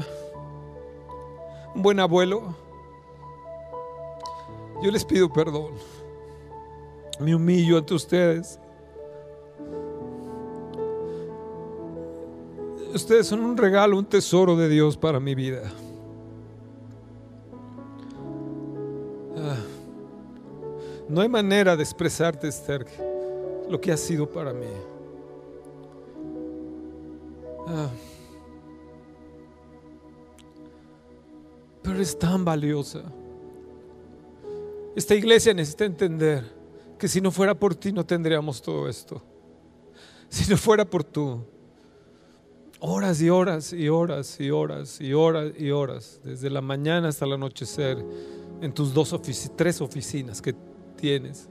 un buen abuelo. Yo les pido perdón. Me humillo ante ustedes. Ustedes son un regalo, un tesoro de Dios para mi vida. Ah, no hay manera de expresarte, Esther, lo que ha sido para mí. Ah. Pero eres tan valiosa. Esta iglesia necesita entender que si no fuera por ti no tendríamos todo esto. Si no fuera por tú, horas y horas y horas y horas y horas y horas, desde la mañana hasta el anochecer, en tus dos oficinas, tres oficinas que tienes.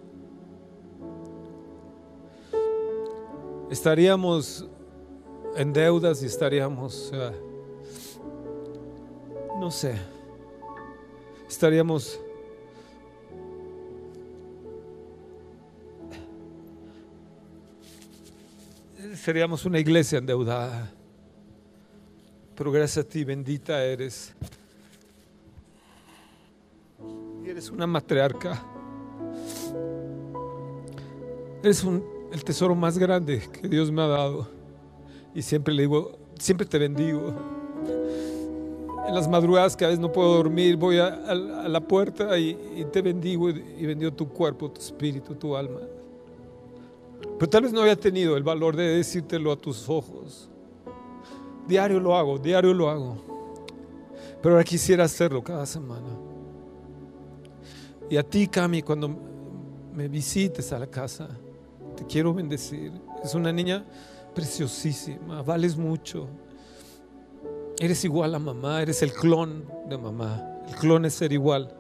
Estaríamos en deudas y estaríamos, no sé, estaríamos seríamos una iglesia endeudada. Pero gracias a ti, bendita eres. Y eres una matriarca. Eres el tesoro más grande que Dios me ha dado. Y siempre le digo, siempre te bendigo en las madrugadas que a veces no puedo dormir, voy a, la puerta y, te bendigo y, y bendigo tu cuerpo, tu espíritu, tu alma. Pero tal vez no había tenido el valor de decírtelo a tus ojos. Diario lo hago, diario lo hago. Pero ahora quisiera hacerlo cada semana. Y a ti, Cami, cuando me visites a la casa, te quiero bendecir. Es una niña preciosísima, vales mucho Eres igual a mamá, eres el clon de mamá. El clon es ser igual.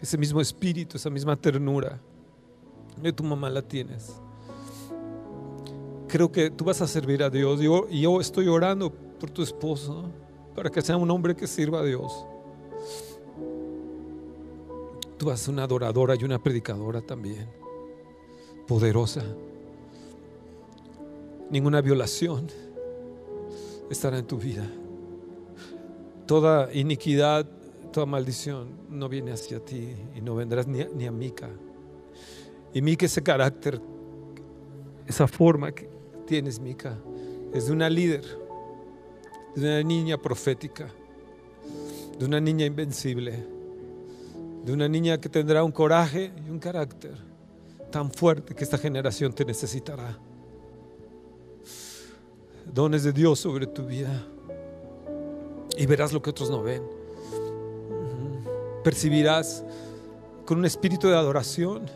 Ese mismo espíritu, esa misma ternura. De tu mamá la tienes. Creo que tú vas a servir a Dios. Yo, yo estoy orando por tu esposo para que sea un hombre que sirva a Dios. Tú vas a ser una adoradora y una predicadora también. Poderosa. Ninguna violación estará en tu vida. Toda iniquidad, toda maldición no viene hacia ti y no vendrás ni a, ni Mica. Y Mica, ese carácter, esa forma que tienes, Mica, es de una líder, de una niña profética, de una niña invencible, de una niña que tendrá un coraje y un carácter tan fuerte que esta generación te necesitará dones de Dios sobre tu vida y verás lo que otros no ven. Percibirás con un espíritu de adoración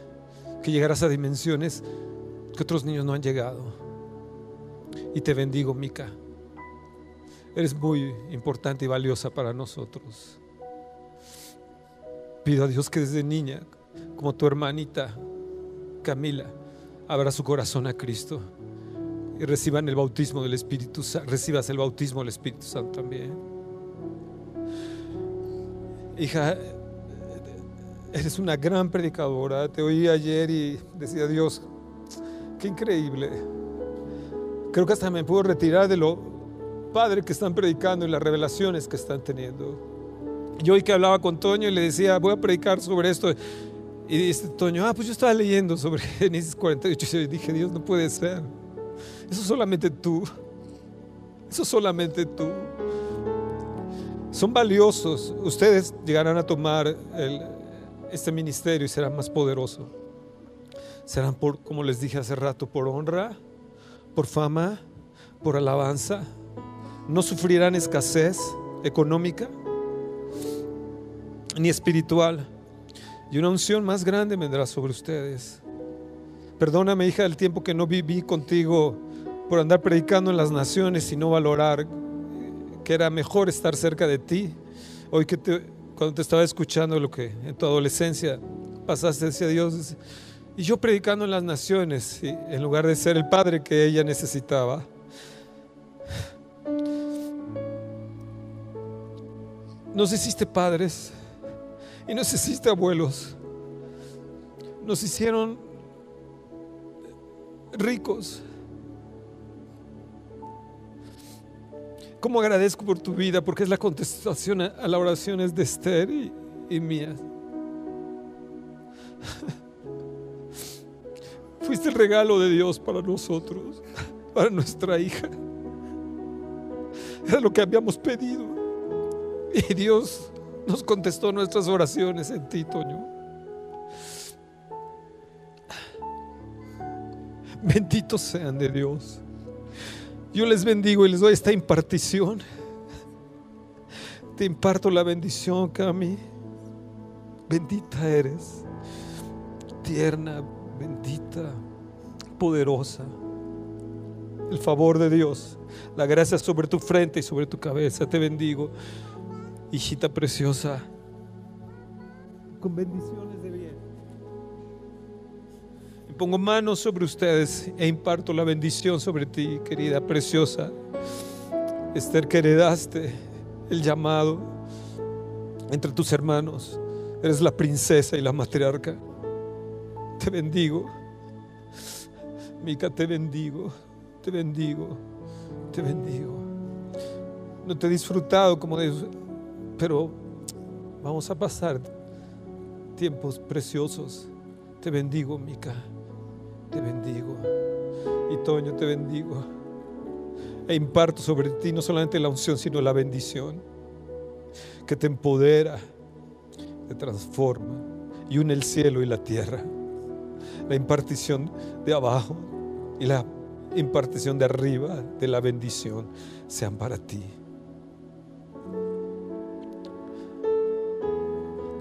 que llegarás a dimensiones que otros niños no han llegado. Y te bendigo, Mica. Eres muy importante y valiosa para nosotros. Pido a Dios que desde niña, como tu hermanita Camila, abra su corazón a Cristo y reciban el bautismo del Espíritu Santo, recibas el bautismo del Espíritu Santo también. Hija, eres una gran predicadora. Te oí ayer y decía Dios, qué increíble. Creo que hasta me puedo retirar de lo padre que están predicando y las revelaciones que están teniendo. Yo hoy que hablaba con Toño y le decía, voy a predicar sobre esto. Y dice Toño, ah, pues yo estaba leyendo sobre Génesis 48 y dije, Dios, no puede ser. Eso solamente tú. Eso solamente tú. Son valiosos. Ustedes llegarán a tomar este ministerio y serán más poderosos. Serán por, como les dije hace rato, por honra, por fama, por alabanza. No sufrirán escasez económica ni espiritual. Y una unción más grande vendrá sobre ustedes. Perdóname, hija, el tiempo que no viví contigo por andar predicando en las naciones y no valorar que era mejor estar cerca de ti. Hoy que cuando te estaba escuchando lo que en tu adolescencia pasaste hacia Dios, y yo predicando en las naciones, en lugar de ser el padre que ella necesitaba. Nos hiciste padres y nos hiciste abuelos. Nos hicieron ricos ¿Cómo agradezco por tu vida? Porque es la contestación a, las oraciones de Esther y, y mía. Fuiste el regalo de Dios para nosotros, para nuestra hija. Era lo que habíamos pedido. Y Dios nos contestó nuestras oraciones en ti, Toño. Benditos sean de Dios. Yo les bendigo y les doy esta impartición. Te imparto la bendición, Cami. Bendita eres, tierna, bendita, poderosa. El favor de Dios, la gracia sobre tu frente y sobre tu cabeza. Te bendigo, hijita preciosa, con bendiciones de pongo manos sobre ustedes e imparto la bendición sobre ti, querida, preciosa. Esther, que heredaste el llamado entre tus hermanos. Eres la princesa y la matriarca. Te bendigo. Mica, te bendigo. Te bendigo. Te bendigo. No te he disfrutado como de pero vamos a pasar tiempos preciosos. Te bendigo, Mica te bendigo. Y Toño, te bendigo. E imparto sobre ti no solamente la unción, sino la bendición que te empodera, te transforma y une el cielo y la tierra. La impartición de abajo y la impartición de arriba de la bendición sean para ti.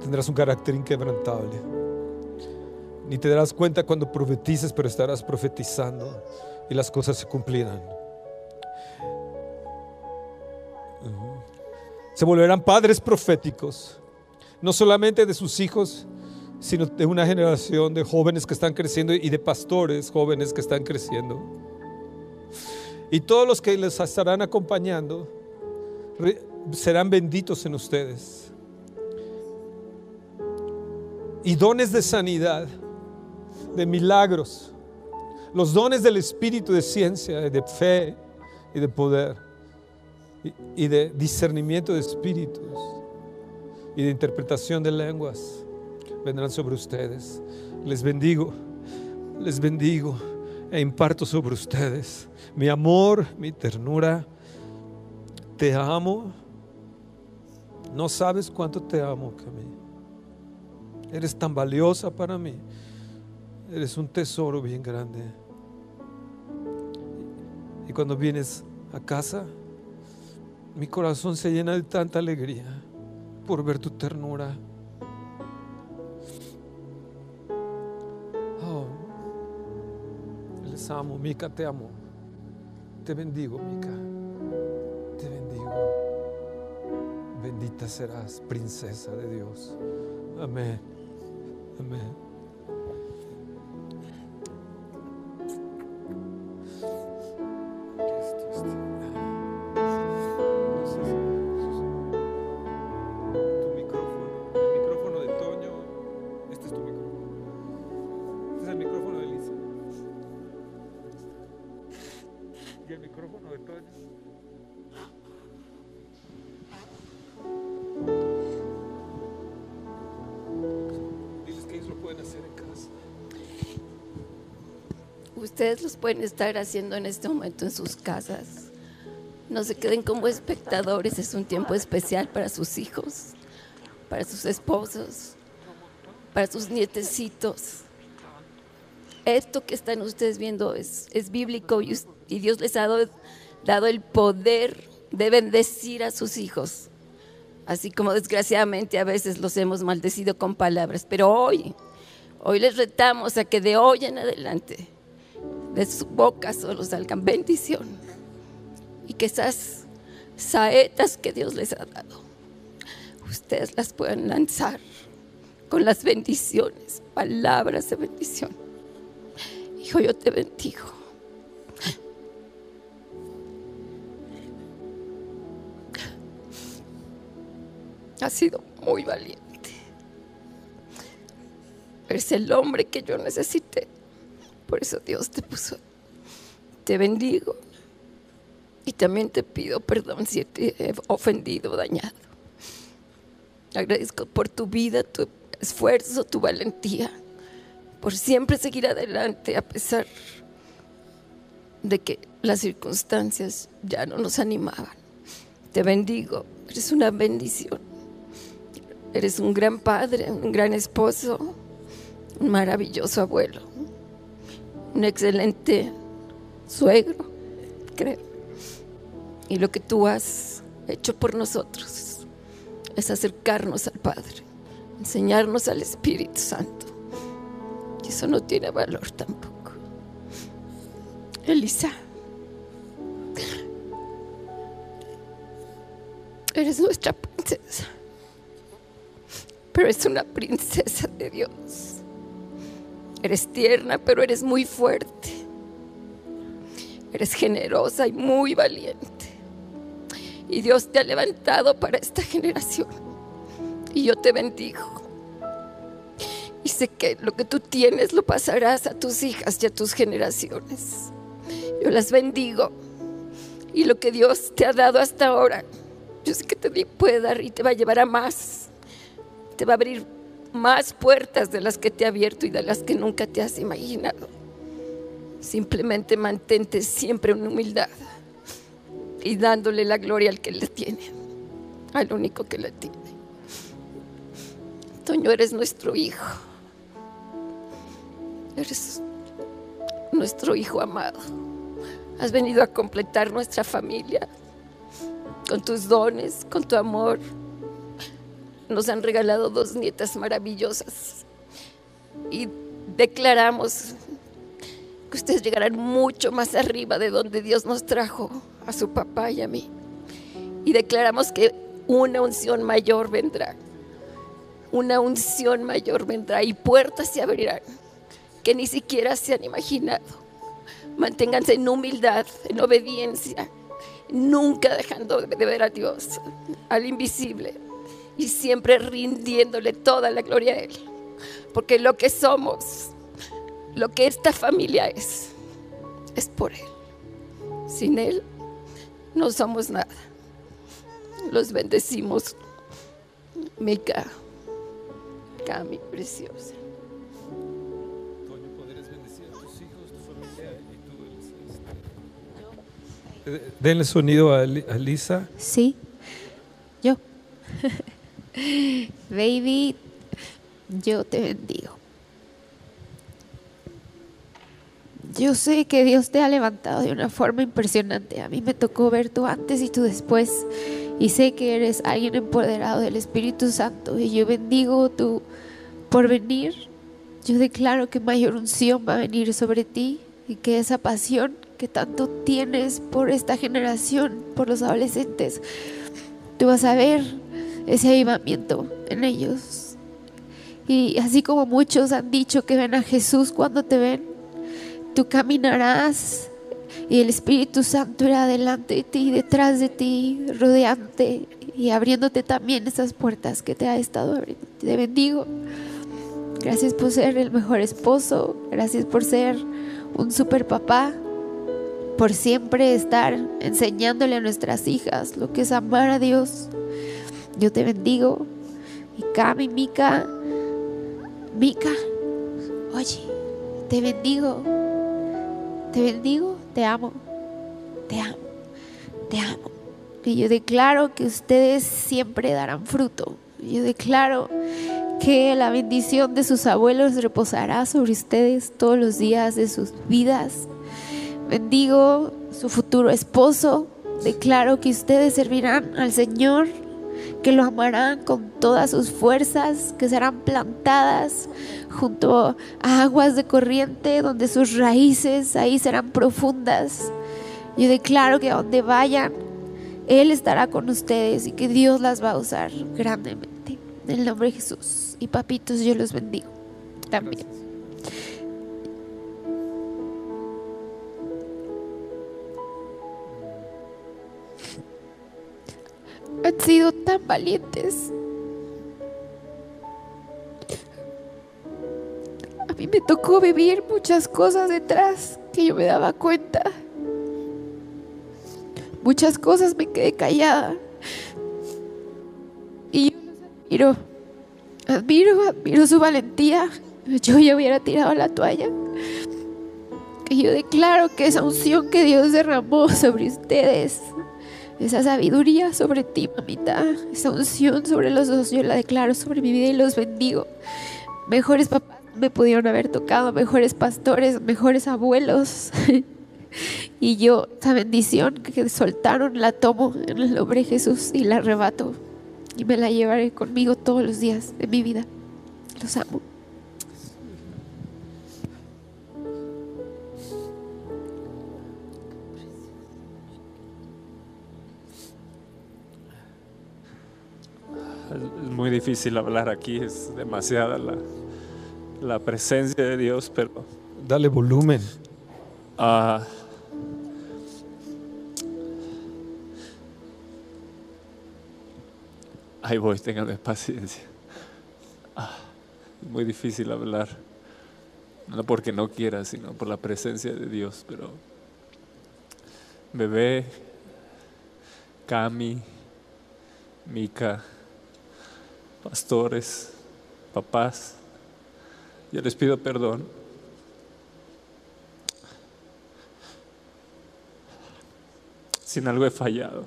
Tendrás un carácter inquebrantable ni te darás cuenta cuando profetices, pero estarás profetizando y las cosas se cumplirán. Se volverán padres proféticos, no solamente de sus hijos, sino de una generación de jóvenes que están creciendo y de pastores jóvenes que están creciendo. Y todos los que les estarán acompañando serán benditos en ustedes. Y dones de sanidad, de milagros, los dones del Espíritu de ciencia, de fe y de poder, y, de discernimiento de espíritus, y de interpretación de lenguas, vendrán sobre ustedes. Les bendigo, les bendigo e imparto sobre ustedes mi amor, mi ternura. Te amo. No sabes cuánto te amo, Camille. Eres tan valiosa para mí. Eres un tesoro bien grande. Y cuando vienes a casa, mi corazón se llena de tanta alegría por ver tu ternura. Oh, les amo, Mica, te amo. Te bendigo, Mica. Te bendigo. Bendita serás, princesa de Dios. Amén. Amén. Los pueden estar haciendo en este momento en sus casas. No se queden como espectadores, es un tiempo especial para sus hijos, para sus esposos, para sus nietecitos. Esto que están ustedes viendo es, es bíblico y, y, Dios les ha dado, dado el poder de bendecir a sus hijos. Así como desgraciadamente a veces los hemos maldecido con palabras. Pero hoy, hoy les retamos a que de hoy en adelante de su boca solo salgan bendición. Y que esas saetas que Dios les ha dado, ustedes las puedan lanzar con las bendiciones, palabras de bendición. Hijo, yo te bendigo. Has sido muy valiente. Eres el hombre que yo necesité. Por eso Dios te puso. Te bendigo. Y también te pido perdón si te he ofendido, dañado. Agradezco por tu vida, tu esfuerzo, tu valentía, por siempre seguir adelante a pesar de que las circunstancias ya no nos animaban. Te bendigo, eres una bendición. Eres un gran padre, un gran esposo, un maravilloso abuelo un excelente suegro, creo. Y lo que tú has hecho por nosotros es acercarnos al Padre, enseñarnos al Espíritu Santo. Y eso no tiene valor tampoco. Elisa, eres nuestra princesa, pero es una princesa de Dios. Eres tierna, pero eres muy fuerte. Eres generosa y muy valiente. Y Dios te ha levantado para esta generación. Y yo te bendigo. Y sé que lo que tú tienes lo pasarás a tus hijas y a tus generaciones. Yo las bendigo. Y lo que Dios te ha dado hasta ahora, yo sé que te puede dar y te va a llevar a más. Te va a abrir más puertas de las que te ha abierto y de las que nunca te has imaginado. Simplemente mantente siempre en humildad y dándole la gloria al que le tiene, al único que le tiene. Toño, eres nuestro hijo. Eres nuestro hijo amado. Has venido a completar nuestra familia con tus dones, con tu amor, nos han regalado dos nietas maravillosas y declaramos que ustedes llegarán mucho más arriba de donde Dios nos trajo a su papá y a mí. Y declaramos que una unción mayor vendrá. Una unción mayor vendrá y puertas se abrirán que ni siquiera se han imaginado. Manténganse en humildad, en obediencia, nunca dejando de ver a Dios, al invisible, y siempre rindiéndole toda la gloria a Él. Porque lo que somos, lo que esta familia es, es por Él. Sin Él no somos nada. Los bendecimos. Mica, Cami, preciosa. Denle sonido a, Lisa. Sí, yo. Baby, yo te bendigo. Yo sé que Dios te ha levantado de una forma impresionante. A mí me tocó ver tú antes y tú después. Y sé que eres alguien empoderado del Espíritu Santo. Y yo bendigo tu venir. Yo declaro que mayor unción va a venir sobre ti y que esa pasión que tanto tienes por esta generación, por los adolescentes, tú vas a ver ese avivamiento en ellos. Y así como muchos han dicho que ven a Jesús cuando te ven, tú caminarás y el Espíritu Santo irá delante de ti, detrás de ti, rodeante y abriéndote también esas puertas que te ha estado abriendo. Te bendigo. Gracias por ser el mejor esposo. Gracias por ser un super papá por siempre estar enseñándole a nuestras hijas lo que es amar a Dios. Yo te bendigo. Y Cami, Mica, Mica, oye, te bendigo. Te bendigo, te amo, te amo, te amo. Que yo declaro que ustedes siempre darán fruto. Yo declaro que la bendición de sus abuelos reposará sobre ustedes todos los días de sus vidas. Bendigo su futuro esposo. Declaro que ustedes servirán al Señor, que lo amarán con todas sus fuerzas, que serán plantadas junto a aguas de corriente, donde sus raíces ahí serán profundas. Yo declaro que a donde vayan, Él estará con ustedes y que Dios las va a usar grandemente. En el nombre de Jesús. Y papitos, yo los bendigo también. Han sido tan valientes. A mí me tocó vivir muchas cosas detrás que yo me daba cuenta. Muchas cosas me quedé callada. Y yo los admiro. Admiro, admiro su valentía. Yo ya hubiera tirado la toalla. Y yo declaro que esa unción que Dios derramó sobre ustedes esa sabiduría sobre ti, mamita, esa unción sobre los dos, yo la declaro sobre mi vida y los bendigo. Mejores papás me pudieron haber tocado, mejores pastores, mejores abuelos. y yo, esa bendición que soltaron, la tomo en el nombre de Jesús y la arrebato. Y me la llevaré conmigo todos los días de mi vida. Los amo. Es muy difícil hablar aquí, es demasiada la, la presencia de Dios, pero... Dale volumen. Uh, ahí voy, tengan paciencia. Ah, es muy difícil hablar, no porque no quiera, sino por la presencia de Dios, pero bebé, Cami, Mika, pastores, papás, yo les pido perdón. Sin algo he fallado.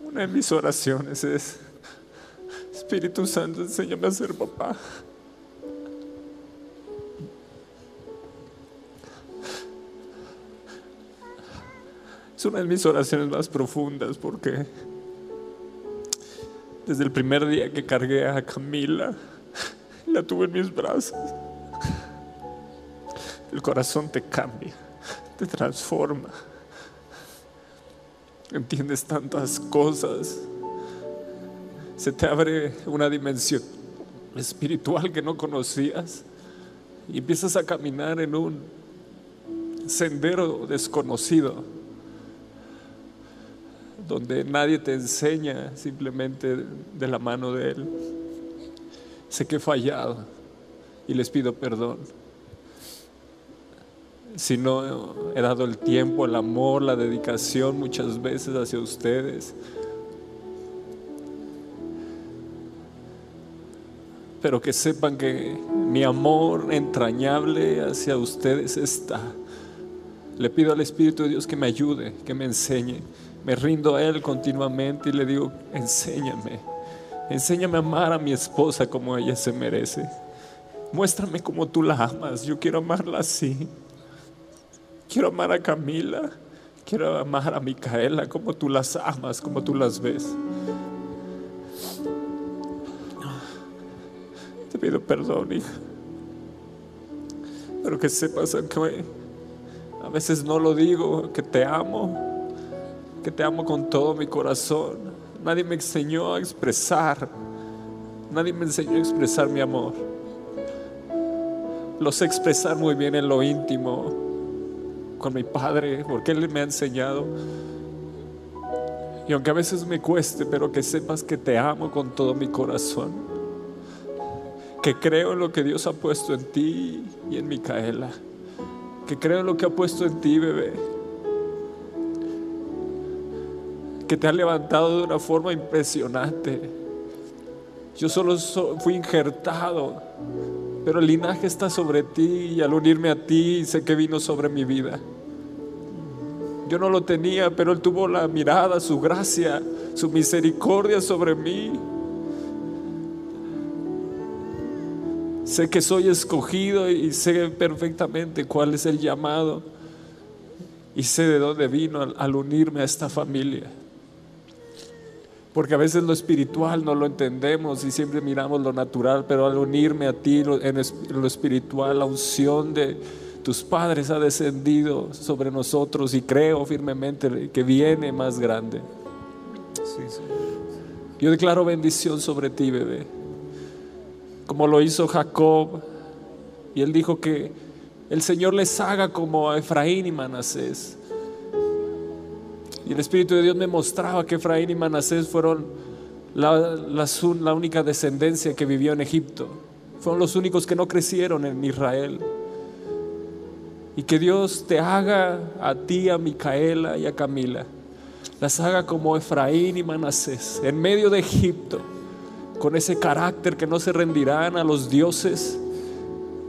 Una de mis oraciones es, Espíritu Santo, enséñame a ser papá. Es una de mis oraciones más profundas porque desde el primer día que cargué a Camila, la tuve en mis brazos. el corazón te cambia, te transforma. Entiendes tantas cosas. Se te abre una dimensión espiritual que no conocías y empiezas a caminar en un sendero desconocido donde nadie te enseña simplemente de la mano de Él. Sé que he fallado y les pido perdón. Si no he dado el tiempo, el amor, la dedicación muchas veces hacia ustedes. Pero que sepan que mi amor entrañable hacia ustedes está. Le pido al Espíritu de Dios que me ayude, que me enseñe. Me rindo a Él continuamente y le digo, enséñame. Enséñame a amar a mi esposa como ella se merece. Muéstrame cómo tú la amas. Yo quiero amarla así. Quiero amar a Camila. Quiero amar a Micaela como tú las amas, como tú las ves. Te pido perdón, hija. Pero que sepas que a veces no lo digo, que te amo, que te amo con todo mi corazón. Nadie me enseñó a expresar, nadie me enseñó a expresar mi amor. Lo sé expresar muy bien en lo íntimo con mi padre, porque él me ha enseñado. Y aunque a veces me cueste, pero que sepas que te amo con todo mi corazón. Que creo en lo que Dios ha puesto en ti y en Micaela. Que creo en lo que ha puesto en ti, bebé. Que te ha levantado de una forma impresionante. Yo solo fui injertado, pero el linaje está sobre ti y al unirme a ti sé que vino sobre mi vida. Yo no lo tenía, pero Él tuvo la mirada, su gracia, su misericordia sobre mí. Sé que soy escogido y sé perfectamente cuál es el llamado y sé de dónde vino al, unirme a esta familia. Porque a veces lo espiritual no lo entendemos y siempre miramos lo natural, pero al unirme a ti en lo espiritual, la unción de tus padres ha descendido sobre nosotros y creo firmemente que viene más grande. Yo declaro bendición sobre ti, bebé. Como lo hizo Jacob. Y él dijo que el Señor les haga como a Efraín y Manasés. Y el Espíritu de Dios me mostraba que Efraín y Manasés fueron la, única descendencia que vivió en Egipto. Fueron los únicos que no crecieron en Israel. Y que Dios te haga a ti, a Micaela y a Camila. Las haga como Efraín y Manasés, en medio de Egipto, con ese carácter que no se rendirán a los dioses,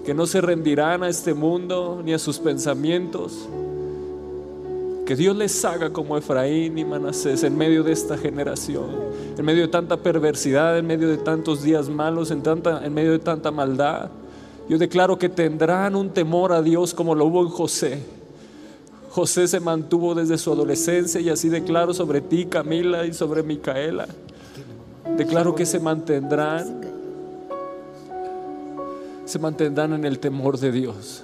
que no se rendirán a este mundo ni a sus pensamientos que Dios les haga como Efraín y Manasés en medio de esta generación, en medio de tanta perversidad, en medio de tantos días malos, en, tanta, en medio de tanta maldad. Yo declaro que tendrán un temor a Dios como lo hubo en José. José se mantuvo desde su adolescencia y así declaro sobre ti, Camila, y sobre Micaela. Declaro que se mantendrán, se mantendrán en el temor de Dios,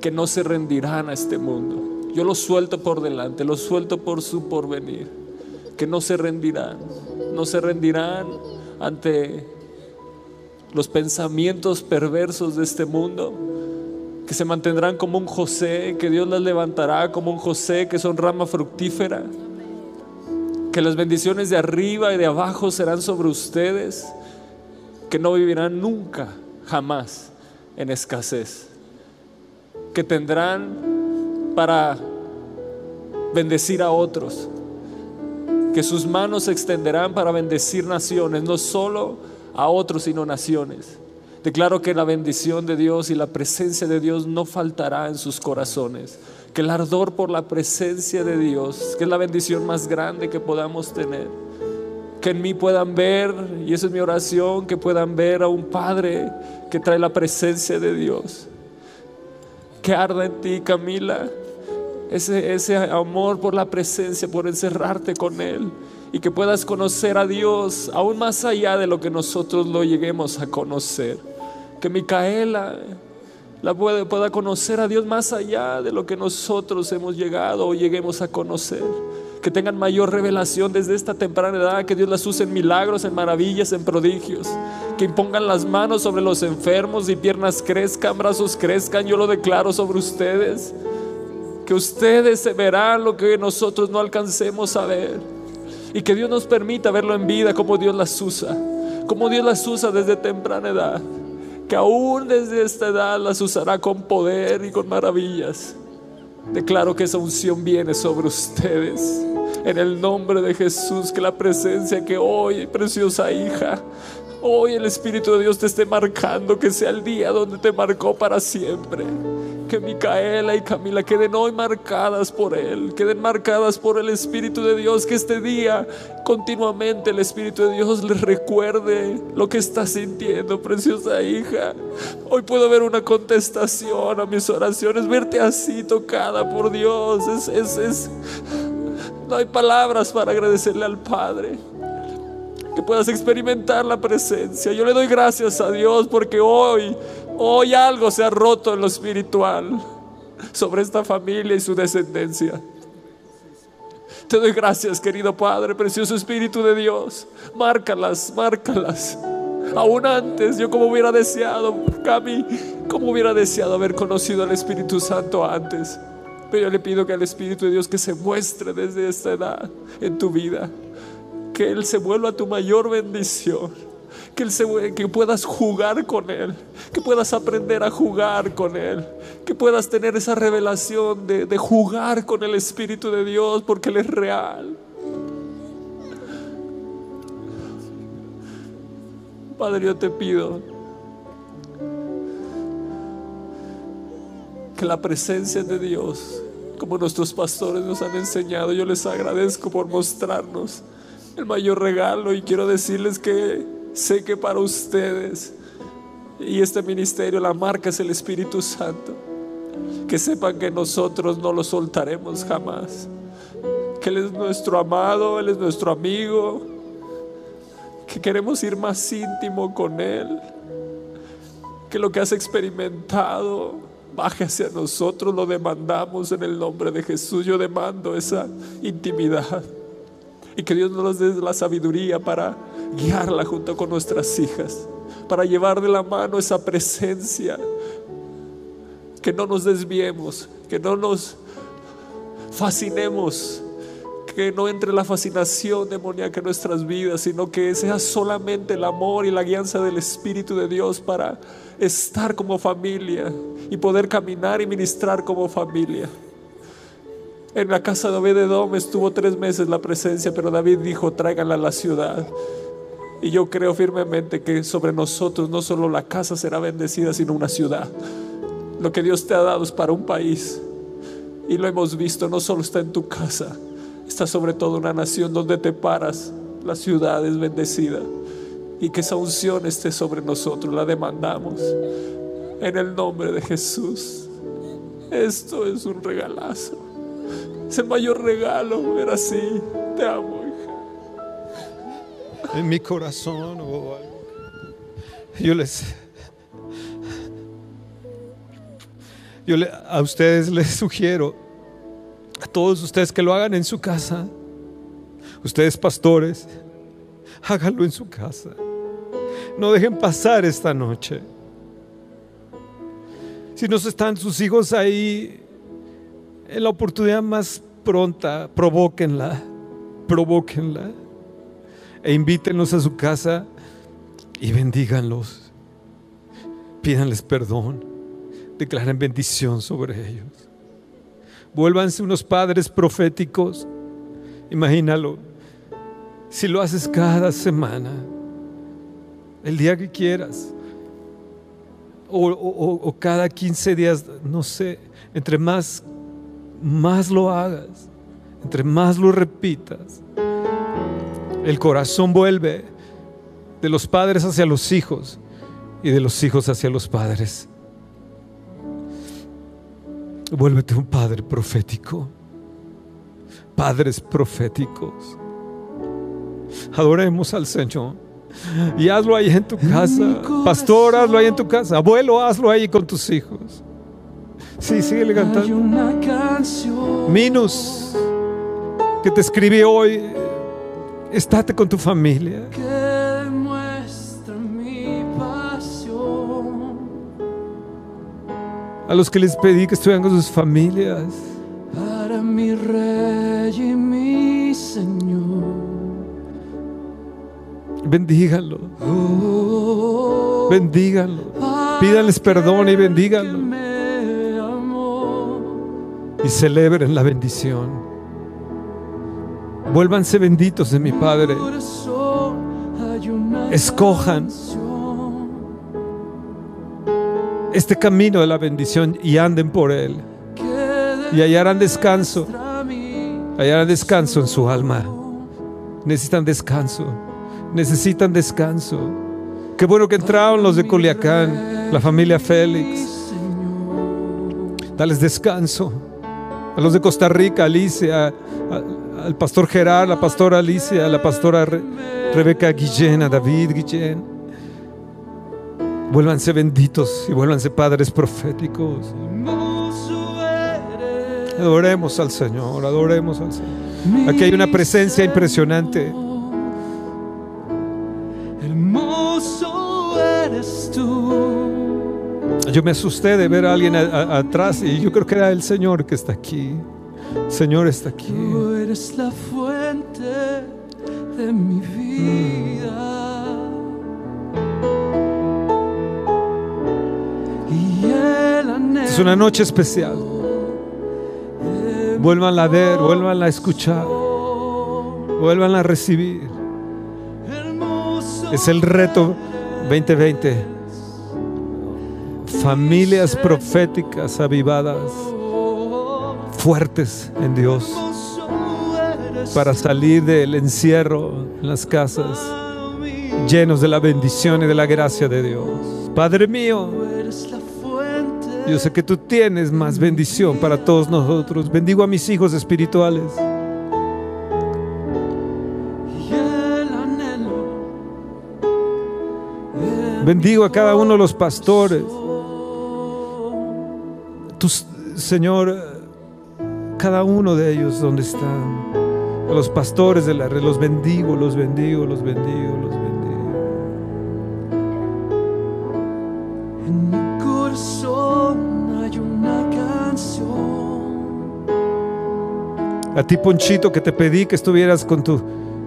que no se rendirán a este mundo yo los suelto por delante, los suelto por su porvenir, que no se rendirán, no se rendirán ante los pensamientos perversos de este mundo, que se mantendrán como un José, que Dios las levantará como un José, que son rama fructífera, que las bendiciones de arriba y de abajo serán sobre ustedes, que no vivirán nunca, jamás en escasez, que tendrán para bendecir a otros. Que sus manos se extenderán para bendecir naciones, no solo a otros, sino naciones. Declaro que la bendición de Dios y la presencia de Dios no faltará en sus corazones. Que el ardor por la presencia de Dios, que es la bendición más grande que podamos tener. Que en mí puedan ver, y esa es mi oración, que puedan ver a un Padre que trae la presencia de Dios. Que arda en ti, Camila, ese, ese amor por la presencia, por encerrarte con Él y que puedas conocer a Dios aún más allá de lo que nosotros lo lleguemos a conocer. Que Micaela la pueda, pueda conocer a Dios más allá de lo que nosotros hemos llegado o lleguemos a conocer. Que tengan mayor revelación desde esta temprana edad, que Dios las use en milagros, en maravillas, en prodigios. Que impongan las manos sobre los enfermos y piernas crezcan, brazos crezcan. Yo lo declaro sobre ustedes. Que ustedes verán lo que nosotros no alcancemos a ver. Y que Dios nos permita verlo en vida, como Dios las usa. Como Dios las usa desde temprana edad que aún desde esta edad las usará con poder y con maravillas. Declaro que esa unción viene sobre ustedes. En el nombre de Jesús, que la presencia que hoy, preciosa hija, hoy el Espíritu de Dios te esté marcando, que sea el día donde te marcó para siempre que Micaela y Camila queden hoy marcadas por Él, queden marcadas por el Espíritu de Dios, que este día continuamente el Espíritu de Dios les recuerde lo que está sintiendo, preciosa hija. Hoy puedo ver una contestación a mis oraciones, verte así tocada por Dios. Es, es, es, no hay palabras para agradecerle al Padre que puedas experimentar la presencia. Yo le doy gracias a Dios porque hoy Hoy algo se ha roto en lo espiritual sobre esta familia y su descendencia. Te doy gracias, querido Padre, precioso Espíritu de Dios. Márcalas, márcalas. Aún antes, yo como hubiera deseado, Cami, como hubiera deseado haber conocido al Espíritu Santo antes. Pero yo le pido que el Espíritu de Dios que se muestre desde esta edad en tu vida, que Él se vuelva tu mayor bendición que, que puedas jugar con Él, que puedas aprender a jugar con Él, que puedas tener esa revelación de, de jugar con el Espíritu de Dios porque Él es real. Padre, yo te pido que la presencia de Dios, como nuestros pastores nos han enseñado, yo les agradezco por mostrarnos el mayor regalo y quiero decirles que Sé que para ustedes y este ministerio la marca es el Espíritu Santo. Que sepan que nosotros no lo soltaremos jamás. Que Él es nuestro amado, Él es nuestro amigo. Que queremos ir más íntimo con Él. Que lo que has experimentado baje hacia nosotros, lo demandamos en el nombre de Jesús. Yo demando esa intimidad. Y que Dios nos dé la sabiduría para guiarla junto con nuestras hijas, para llevar de la mano esa presencia, que no nos desviemos, que no nos fascinemos, que no entre la fascinación demoníaca en nuestras vidas, sino que sea solamente el amor y la guianza del Espíritu de Dios para estar como familia y poder caminar y ministrar como familia. En la casa de Obededom estuvo tres meses la presencia, pero David dijo, tráiganla a la ciudad. Y yo creo firmemente que sobre nosotros no solo la casa será bendecida, sino una ciudad. Lo que Dios te ha dado es para un país. Y lo hemos visto, no solo está en tu casa, está sobre todo una nación donde te paras. La ciudad es bendecida. Y que esa unción esté sobre nosotros, la demandamos. En el nombre de Jesús. Esto es un regalazo. Es el mayor regalo ver así. Te amo en mi corazón o algo. Yo les yo a ustedes les sugiero a todos ustedes que lo hagan en su casa. Ustedes pastores, háganlo en su casa. No dejen pasar esta noche. Si no están sus hijos ahí, en la oportunidad más pronta, provóquenla, provóquenla e invítenlos a su casa y bendíganlos. Pídanles perdón, declaren bendición sobre ellos. Vuélvanse unos padres proféticos. Imagínalo. Si lo haces cada semana, el día que quieras, o, o, cada 15 días, no sé, entre más, más lo hagas, entre más lo repitas, el corazón vuelve de los padres hacia los hijos y de los hijos hacia los padres. Vuélvete un padre profético. Padres proféticos. Adoremos al Señor. Y hazlo ahí en tu casa. Pastor, hazlo ahí en tu casa. Abuelo, hazlo ahí con tus hijos. Sí, sigue cantando. Minus, que te escribí hoy, estate con tu familia. Que muestra mi pasión. A los que les pedí que estuvieran con sus familias. Para mi rey y mi Señor. Bendíganlo. Oh, Bendíganlo. Pídanles perdón y amó. Y celebren la bendición. Vuélvanse benditos de mi Padre. Escojan este camino de la bendición y anden por él. Y hallarán descanso. Hallarán descanso en su alma. Necesitan descanso. Necesitan descanso. Qué bueno que entraron los de Culiacán, la familia Félix. Dales descanso. A los de Costa Rica, Alicia, al pastor Gerard, la pastora Alicia, a la pastora Re- Rebeca Guillén, a David Guillén. Vuélvanse benditos y vuélvanse padres proféticos. Adoremos al Señor, adoremos al Señor. Aquí hay una presencia impresionante. Hermoso eres tú. Yo me asusté de ver a alguien a- a- atrás y yo creo que era el Señor que está aquí. El Señor está aquí. Eres la fuente de mi vida. Es una noche especial. Vuelvan a ver, vuelvan a escuchar, vuelvan a recibir. Es el reto 2020. Familias proféticas avivadas, fuertes en Dios, para salir del encierro en las casas, llenos de la bendición y de la gracia de Dios. Padre mío. Yo sé que tú tienes más bendición para todos nosotros. Bendigo a mis hijos espirituales. Bendigo a cada uno de los pastores. Tus, Señor, cada uno de ellos donde están. A los pastores de la red, los bendigo, los bendigo, los bendigo, los bendigo. En mi corazón hay una canción. A ti, Ponchito, que te pedí que estuvieras con tu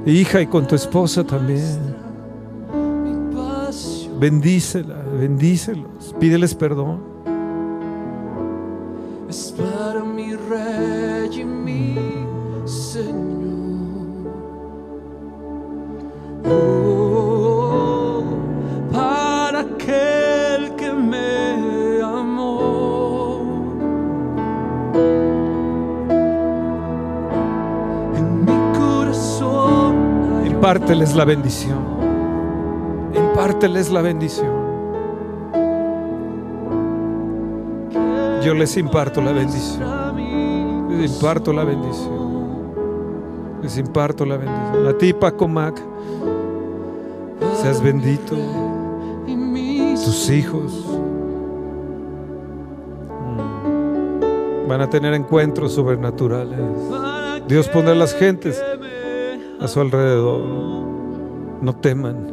hija y con tu esposa también. Bendícela, bendícelos, pídeles perdón. es para mi rey y mi Oh, para aquel que me amó. En mi corazón Impárteles la bendición. Impárteles la bendición. Yo les imparto la bendición. Les imparto la bendición. Les imparto la bendición. A ti, Paco Mac, seas bendito. Tus hijos mm, van a tener encuentros sobrenaturales. Dios pondrá las gentes a su alrededor. No teman.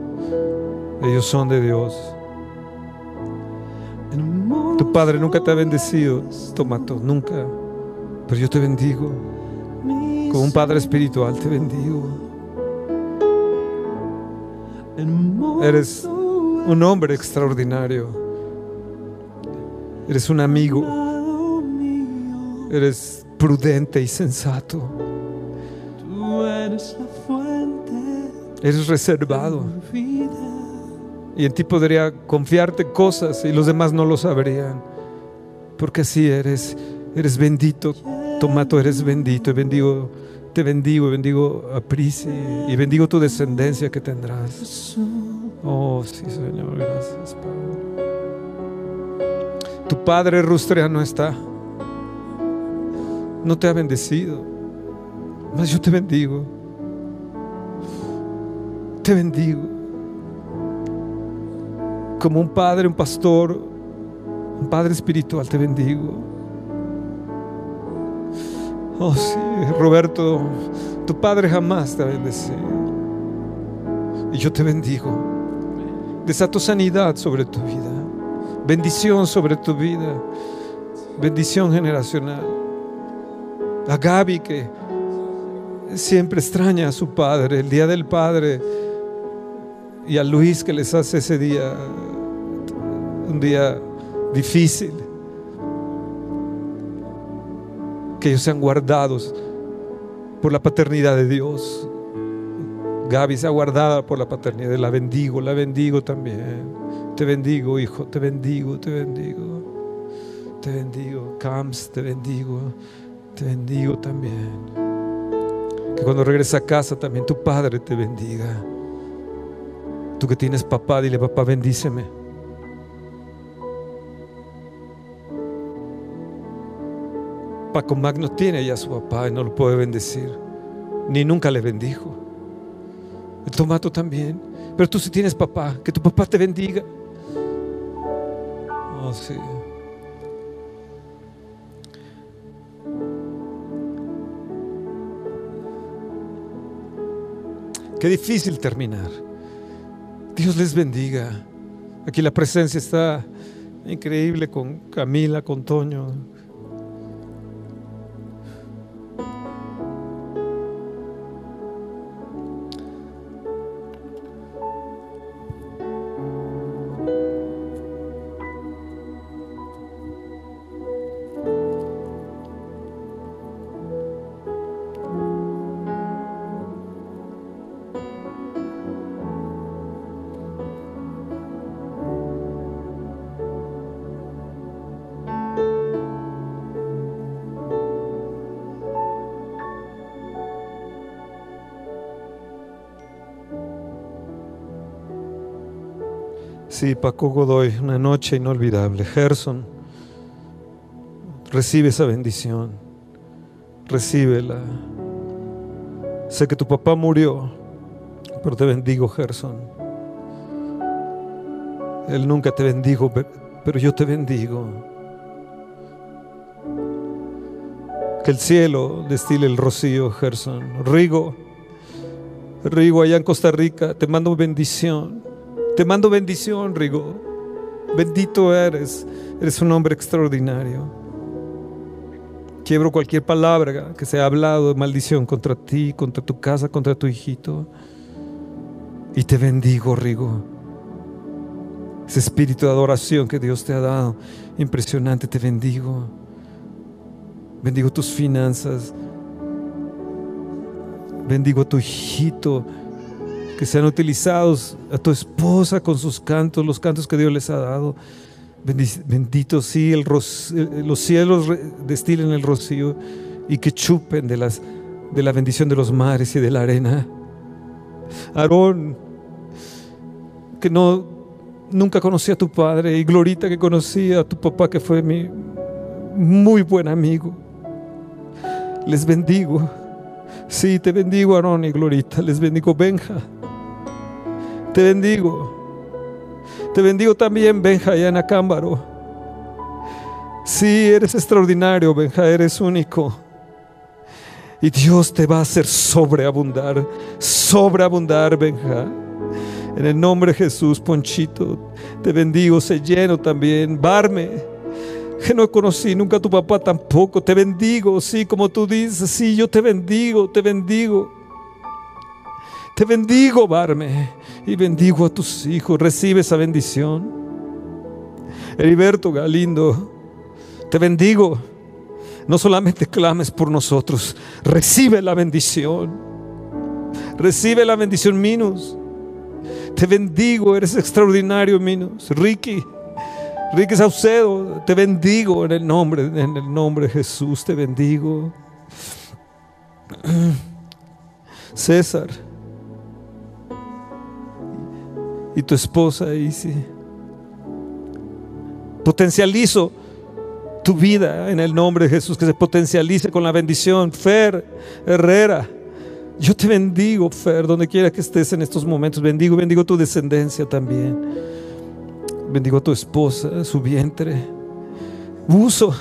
Ellos son de Dios. Tu padre nunca te ha bendecido, Tomato, nunca. Pero yo te bendigo. Como un padre espiritual te bendigo. Eres un hombre extraordinario. Eres un amigo. Eres prudente y sensato. Eres reservado. Y en ti podría confiarte cosas y los demás no lo sabrían. Porque así eres. Eres bendito. Tomato, eres bendito. Y bendigo, te bendigo, bendigo a Prisi. Y bendigo tu descendencia que tendrás. Oh, sí, Señor, gracias, Padre. Tu padre Rustrea no está. No te ha bendecido. Mas yo te bendigo. Te bendigo. como un padre, un pastor, un padre espiritual, te bendigo. Oh sí, Roberto, tu padre jamás te ha bendecido. Y yo te bendigo. Desato sanidad sobre tu vida. Bendición sobre tu vida. Bendición generacional. A Gaby que siempre extraña a su padre, el día del padre. Y a Luis que les hace ese día un día difícil. Que ellos sean guardados por la paternidad de Dios. Gaby sea guardada por la paternidad. La bendigo, la bendigo también. Te bendigo, hijo, te bendigo, te bendigo. Te bendigo, Cams, te bendigo, te bendigo también. Que cuando regreses a casa también tu padre te bendiga. Tú que tienes papá, dile, papá, bendíceme. Paco Magno tiene ya a su papá y no lo puede bendecir. Ni nunca le bendijo. El tomato también. Pero tú si tienes papá, que tu papá te bendiga. Oh, sí. Qué difícil terminar. Dios les bendiga. Aquí la presencia está increíble con Camila, con Toño. Sí, Paco Godoy, una noche inolvidable. Gerson, recibe esa bendición. Recíbela. Sé que tu papá murió, pero te bendigo, Gerson. Él nunca te bendijo, pero yo te bendigo. Que el cielo destile el rocío, Gerson. Rigo, Rigo, allá en Costa Rica, te mando bendición. Te mando bendición, Rigo. Bendito eres. Eres un hombre extraordinario. Quiebro cualquier palabra que se ha hablado de maldición contra ti, contra tu casa, contra tu hijito. Y te bendigo, Rigo. Ese espíritu de adoración que Dios te ha dado, impresionante, te bendigo. Bendigo tus finanzas. Bendigo a tu hijito que sean utilizados a tu esposa con sus cantos, los cantos que Dios les ha dado. Bendito sí, el los cielos destilen el rocío y que chupen de, las, de la bendición de los mares y de la arena. Aarón, que no, nunca conocí a tu padre, y Glorita que conocía a tu papá, que fue mi muy buen amigo. Les bendigo. Sí, te bendigo, Aarón y Glorita. Les bendigo, Benja. Te bendigo. Te bendigo también, Benja, y Ana Cámbaro. Sí, eres extraordinario, Benja, eres único. Y Dios te va a hacer sobreabundar, sobreabundar, Benja. En el nombre de Jesús, Ponchito, te bendigo, se lleno también. Barme, que no conocí nunca a tu papá tampoco. Te bendigo, sí, como tú dices, sí, yo te bendigo, te bendigo. Te bendigo, Barme, y bendigo a tus hijos. Recibe esa bendición. Heriberto Galindo, te bendigo. No solamente clames por nosotros, recibe la bendición. Recibe la bendición, Minus. Te bendigo, eres extraordinario, Minus. Ricky, Ricky Saucedo, te bendigo en el nombre, en el nombre de Jesús, te bendigo. César, y tu esposa sí Potencializo tu vida en el nombre de Jesús, que se potencialice con la bendición. Fer Herrera, yo te bendigo, Fer, donde quiera que estés en estos momentos. Bendigo, bendigo tu descendencia también. Bendigo a tu esposa, su vientre. Uso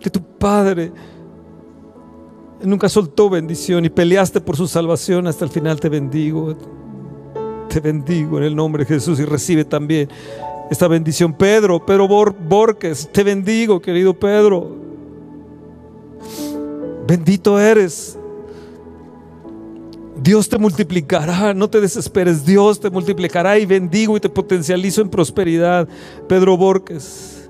que tu padre nunca soltó bendición y peleaste por su salvación hasta el final. Te bendigo. Te bendigo en el nombre de Jesús y recibe también esta bendición. Pedro, Pedro Borges, te bendigo, querido Pedro. Bendito eres. Dios te multiplicará, no te desesperes, Dios te multiplicará y bendigo y te potencializo en prosperidad. Pedro Borges.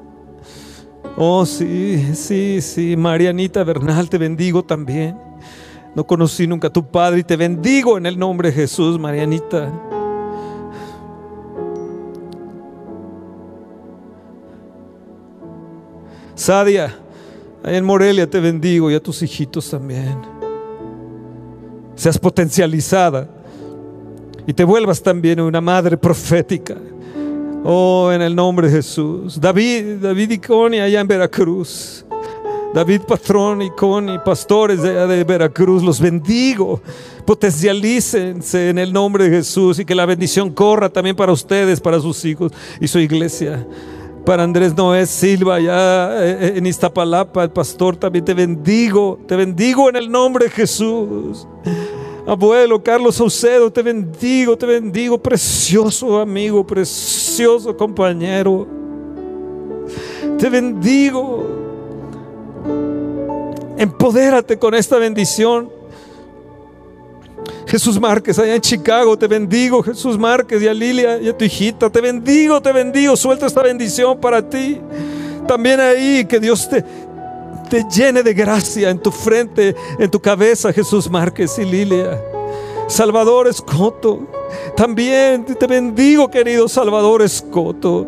Oh, sí, sí, sí, Marianita Bernal, te bendigo también. No conocí nunca a tu Padre y te bendigo en el nombre de Jesús, Marianita. Sadia, ahí en Morelia te bendigo y a tus hijitos también. Seas potencializada y te vuelvas también una madre profética. Oh, en el nombre de Jesús. David, David y Connie allá en Veracruz. David Patrón y Connie, pastores de, de Veracruz, los bendigo. Potencialícense en el nombre de Jesús y que la bendición corra también para ustedes, para sus hijos y su iglesia. Para Andrés Noé Silva, allá eh, en Iztapalapa, el pastor, también te bendigo, te bendigo en el nombre de Jesús. Abuelo Carlos Saucedo, te bendigo, te bendigo, precioso amigo, precioso compañero. Te bendigo. Empodérate con esta bendición. Jesús Márquez, allá en Chicago, te bendigo. Jesús Márquez y a Lilia y a tu hijita, te bendigo, te bendigo. Suelta esta bendición para ti. También ahí, que Dios te, te llene de gracia en tu frente, en tu cabeza, Jesús Márquez y Lilia. Salvador Escoto, también te bendigo, querido Salvador Escoto.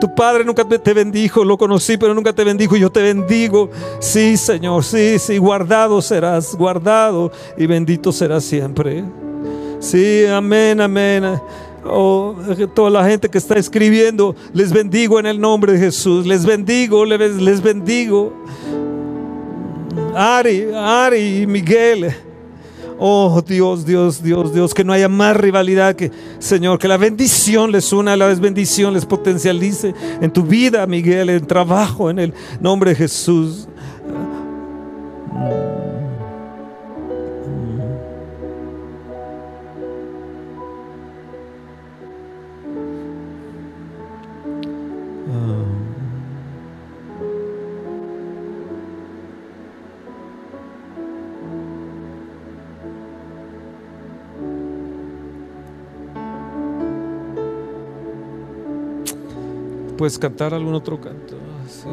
Tu padre nunca te bendijo, lo conocí, pero nunca te bendijo. Yo te bendigo. Sí, Señor, sí, sí, guardado serás, guardado y bendito serás siempre. Sí, amén, amén. Oh, toda la gente que está escribiendo, les bendigo en el nombre de Jesús. Les bendigo, les, les bendigo. Ari, Ari Miguel. Oh Dios, Dios, Dios, Dios, que no haya más rivalidad que, Señor, que la bendición les una, la bendición les potencialice en tu vida, Miguel, en trabajo, en el nombre de Jesús. Puedes cantar algún otro canto. Sí.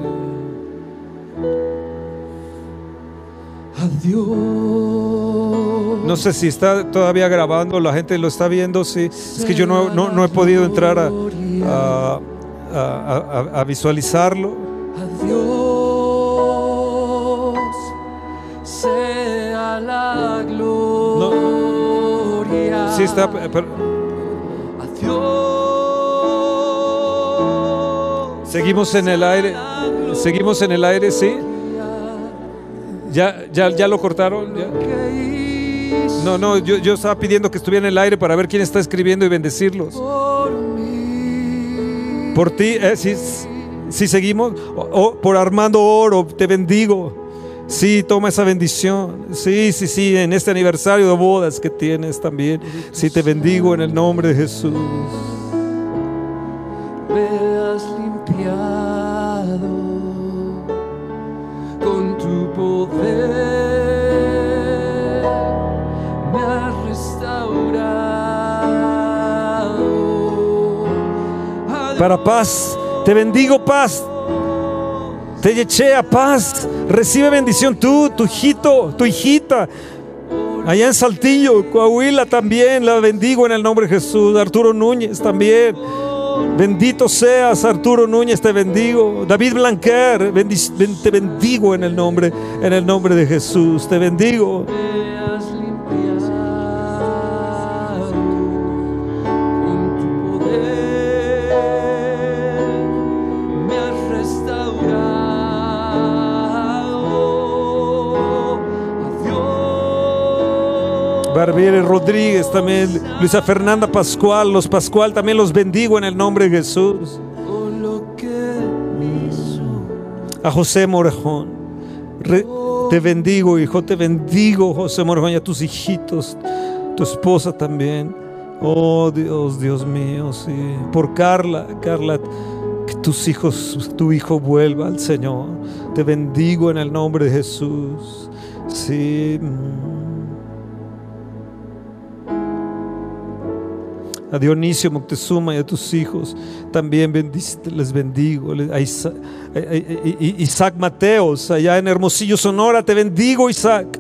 Adiós. No sé si está todavía grabando, la gente lo está viendo. Sí. Es que yo no, no, no he podido entrar a, a, a, a visualizarlo. Adiós. Sea la gloria. Sí está, pero seguimos en el aire. Seguimos en el aire, sí. Ya, ya, ya lo cortaron. No, no, yo, yo estaba pidiendo que estuviera en el aire para ver quién está escribiendo y bendecirlos. Por ti, eh, sí, sí seguimos. O por Armando Oro, te bendigo. Sí, toma esa bendición. Sí, sí, sí, en este aniversario de bodas que tienes también. Sí, te bendigo en el nombre de Jesús. Con tu poder, me has restaurado. Para paz, te bendigo paz. Te eché a paz. Recibe bendición tú, tu hijito, tu hijita. Allá en Saltillo, Coahuila también, la bendigo en el nombre de Jesús. Arturo Núñez también. Bendito seas, Arturo Núñez, te bendigo. David Blanquer, te bendigo en el nombre, en el nombre de Jesús. Te bendigo. Barbieri Rodríguez, también Luisa Fernanda Pascual, los Pascual, también los bendigo en el nombre de Jesús. A José Morejón, te bendigo, hijo, te bendigo, José Morejón, y a tus hijitos, tu esposa también. Oh Dios, Dios mío, sí. Por Carla, Carla, que tus hijos, tu hijo vuelva al Señor. Te bendigo en el nombre de Jesús. Sí. Mm. A Dionisio Moctezuma y a tus hijos, también les bendigo. Isaac, Mateos, allá en Hermosillo, Sonora, te bendigo, Isaac.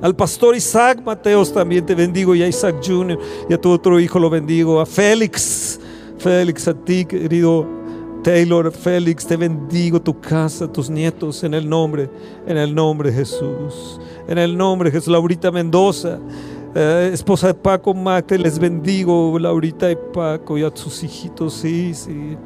Al pastor Isaac Mateos también te bendigo y a Isaac Jr. y a tu otro hijo lo bendigo. A Félix, Félix, a ti querido Taylor, Félix, te bendigo tu casa, tus nietos en el nombre, en el nombre de Jesús. En el nombre de Jesús, Laurita Mendoza. Eh, esposa de Paco Macte, les bendigo, Laurita y Paco, y a sus hijitos, sí, sí.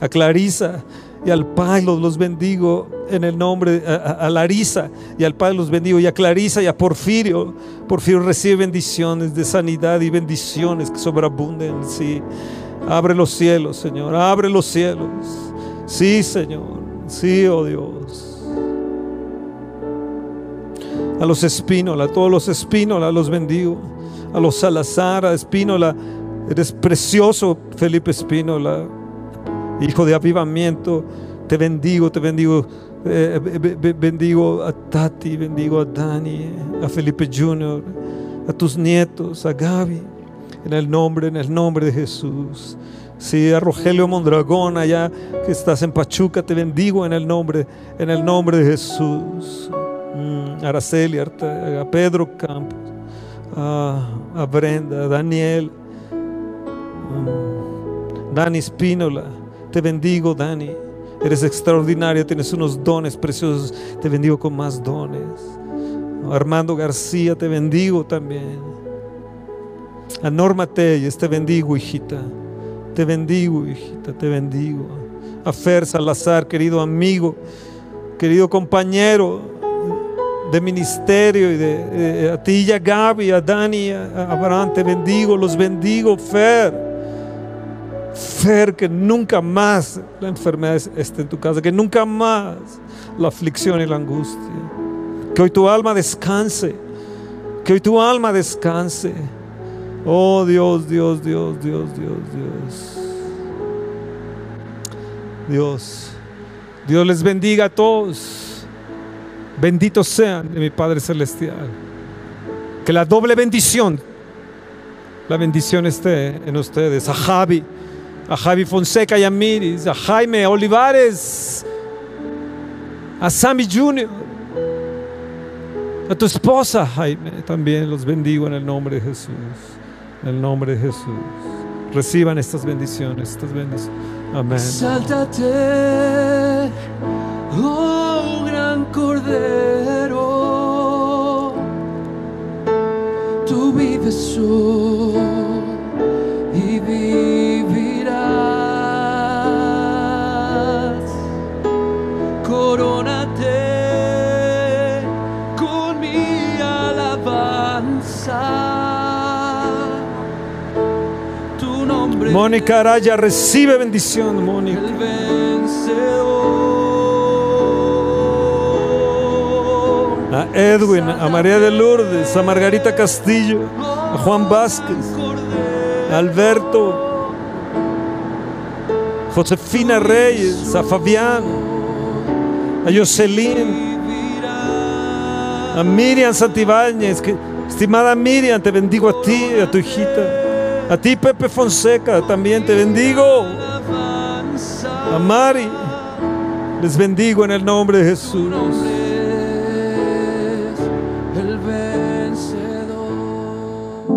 A Clarisa y al Padre los bendigo en el nombre, a, a, Larisa y al Padre los bendigo, y a Clarisa y a Porfirio. Porfirio recibe bendiciones de sanidad y bendiciones que sobreabunden, sí. Abre los cielos, Señor, abre los cielos. Sí, Señor, sí, oh Dios a los Espínola, a todos los Espínola los bendigo, a los Salazar, a Espínola, eres precioso, Felipe Espínola, hijo de avivamiento, te bendigo, te bendigo, eh, bendigo a Tati, bendigo a Dani, a Felipe Junior, a tus nietos, a Gaby, en el nombre, en el nombre de Jesús. Sí, a Rogelio Mondragón, allá que estás en Pachuca, te bendigo en el nombre, en el nombre de Jesús. Mm, Araceli, a Pedro Campos, a, Brenda, a Daniel, mm, Dani Spínola. Te bendigo, Dani. Eres extraordinaria, tienes unos dones preciosos. Te bendigo con más dones. Armando García, te bendigo también. A Norma Telles, te bendigo, hijita. Te bendigo, hijita, te bendigo. A Fer Salazar, querido amigo, querido compañero, de ministerio y de, a ti y a Gaby, a Dani, a Abraham, te bendigo, los bendigo, Fer. Fer, que nunca más la enfermedad esté en tu casa, que nunca más la aflicción y la angustia. Que hoy tu alma descanse, que hoy tu alma descanse. Oh Dios, Dios, Dios, Dios, Dios, Dios. Dios, Dios les bendiga a todos. Benditos sean de mi Padre Celestial. Que la doble bendición, la bendición esté en ustedes. A Javi, a Javi Fonseca y a a Jaime Olivares, a Sammy Jr., a tu esposa Jaime, también los bendigo en el nombre de Jesús. En el nombre de Jesús. Reciban estas bendiciones, estas bendiciones. Amén. Oh gran cordero, tú vives hoy y vivirás. Corónate con mi alabanza. Mónica Araya recibe bendición, Mónica. A Edwin, a María de Lourdes, a Margarita Castillo, a Juan Vázquez, a Alberto, Josefina Reyes, a Fabián, a Jocelyn, a Miriam Santibáñez, estimada Miriam, te bendigo a ti a tu hijita. A ti, Pepe Fonseca, también te bendigo. A Mari, les bendigo en el nombre de Jesús.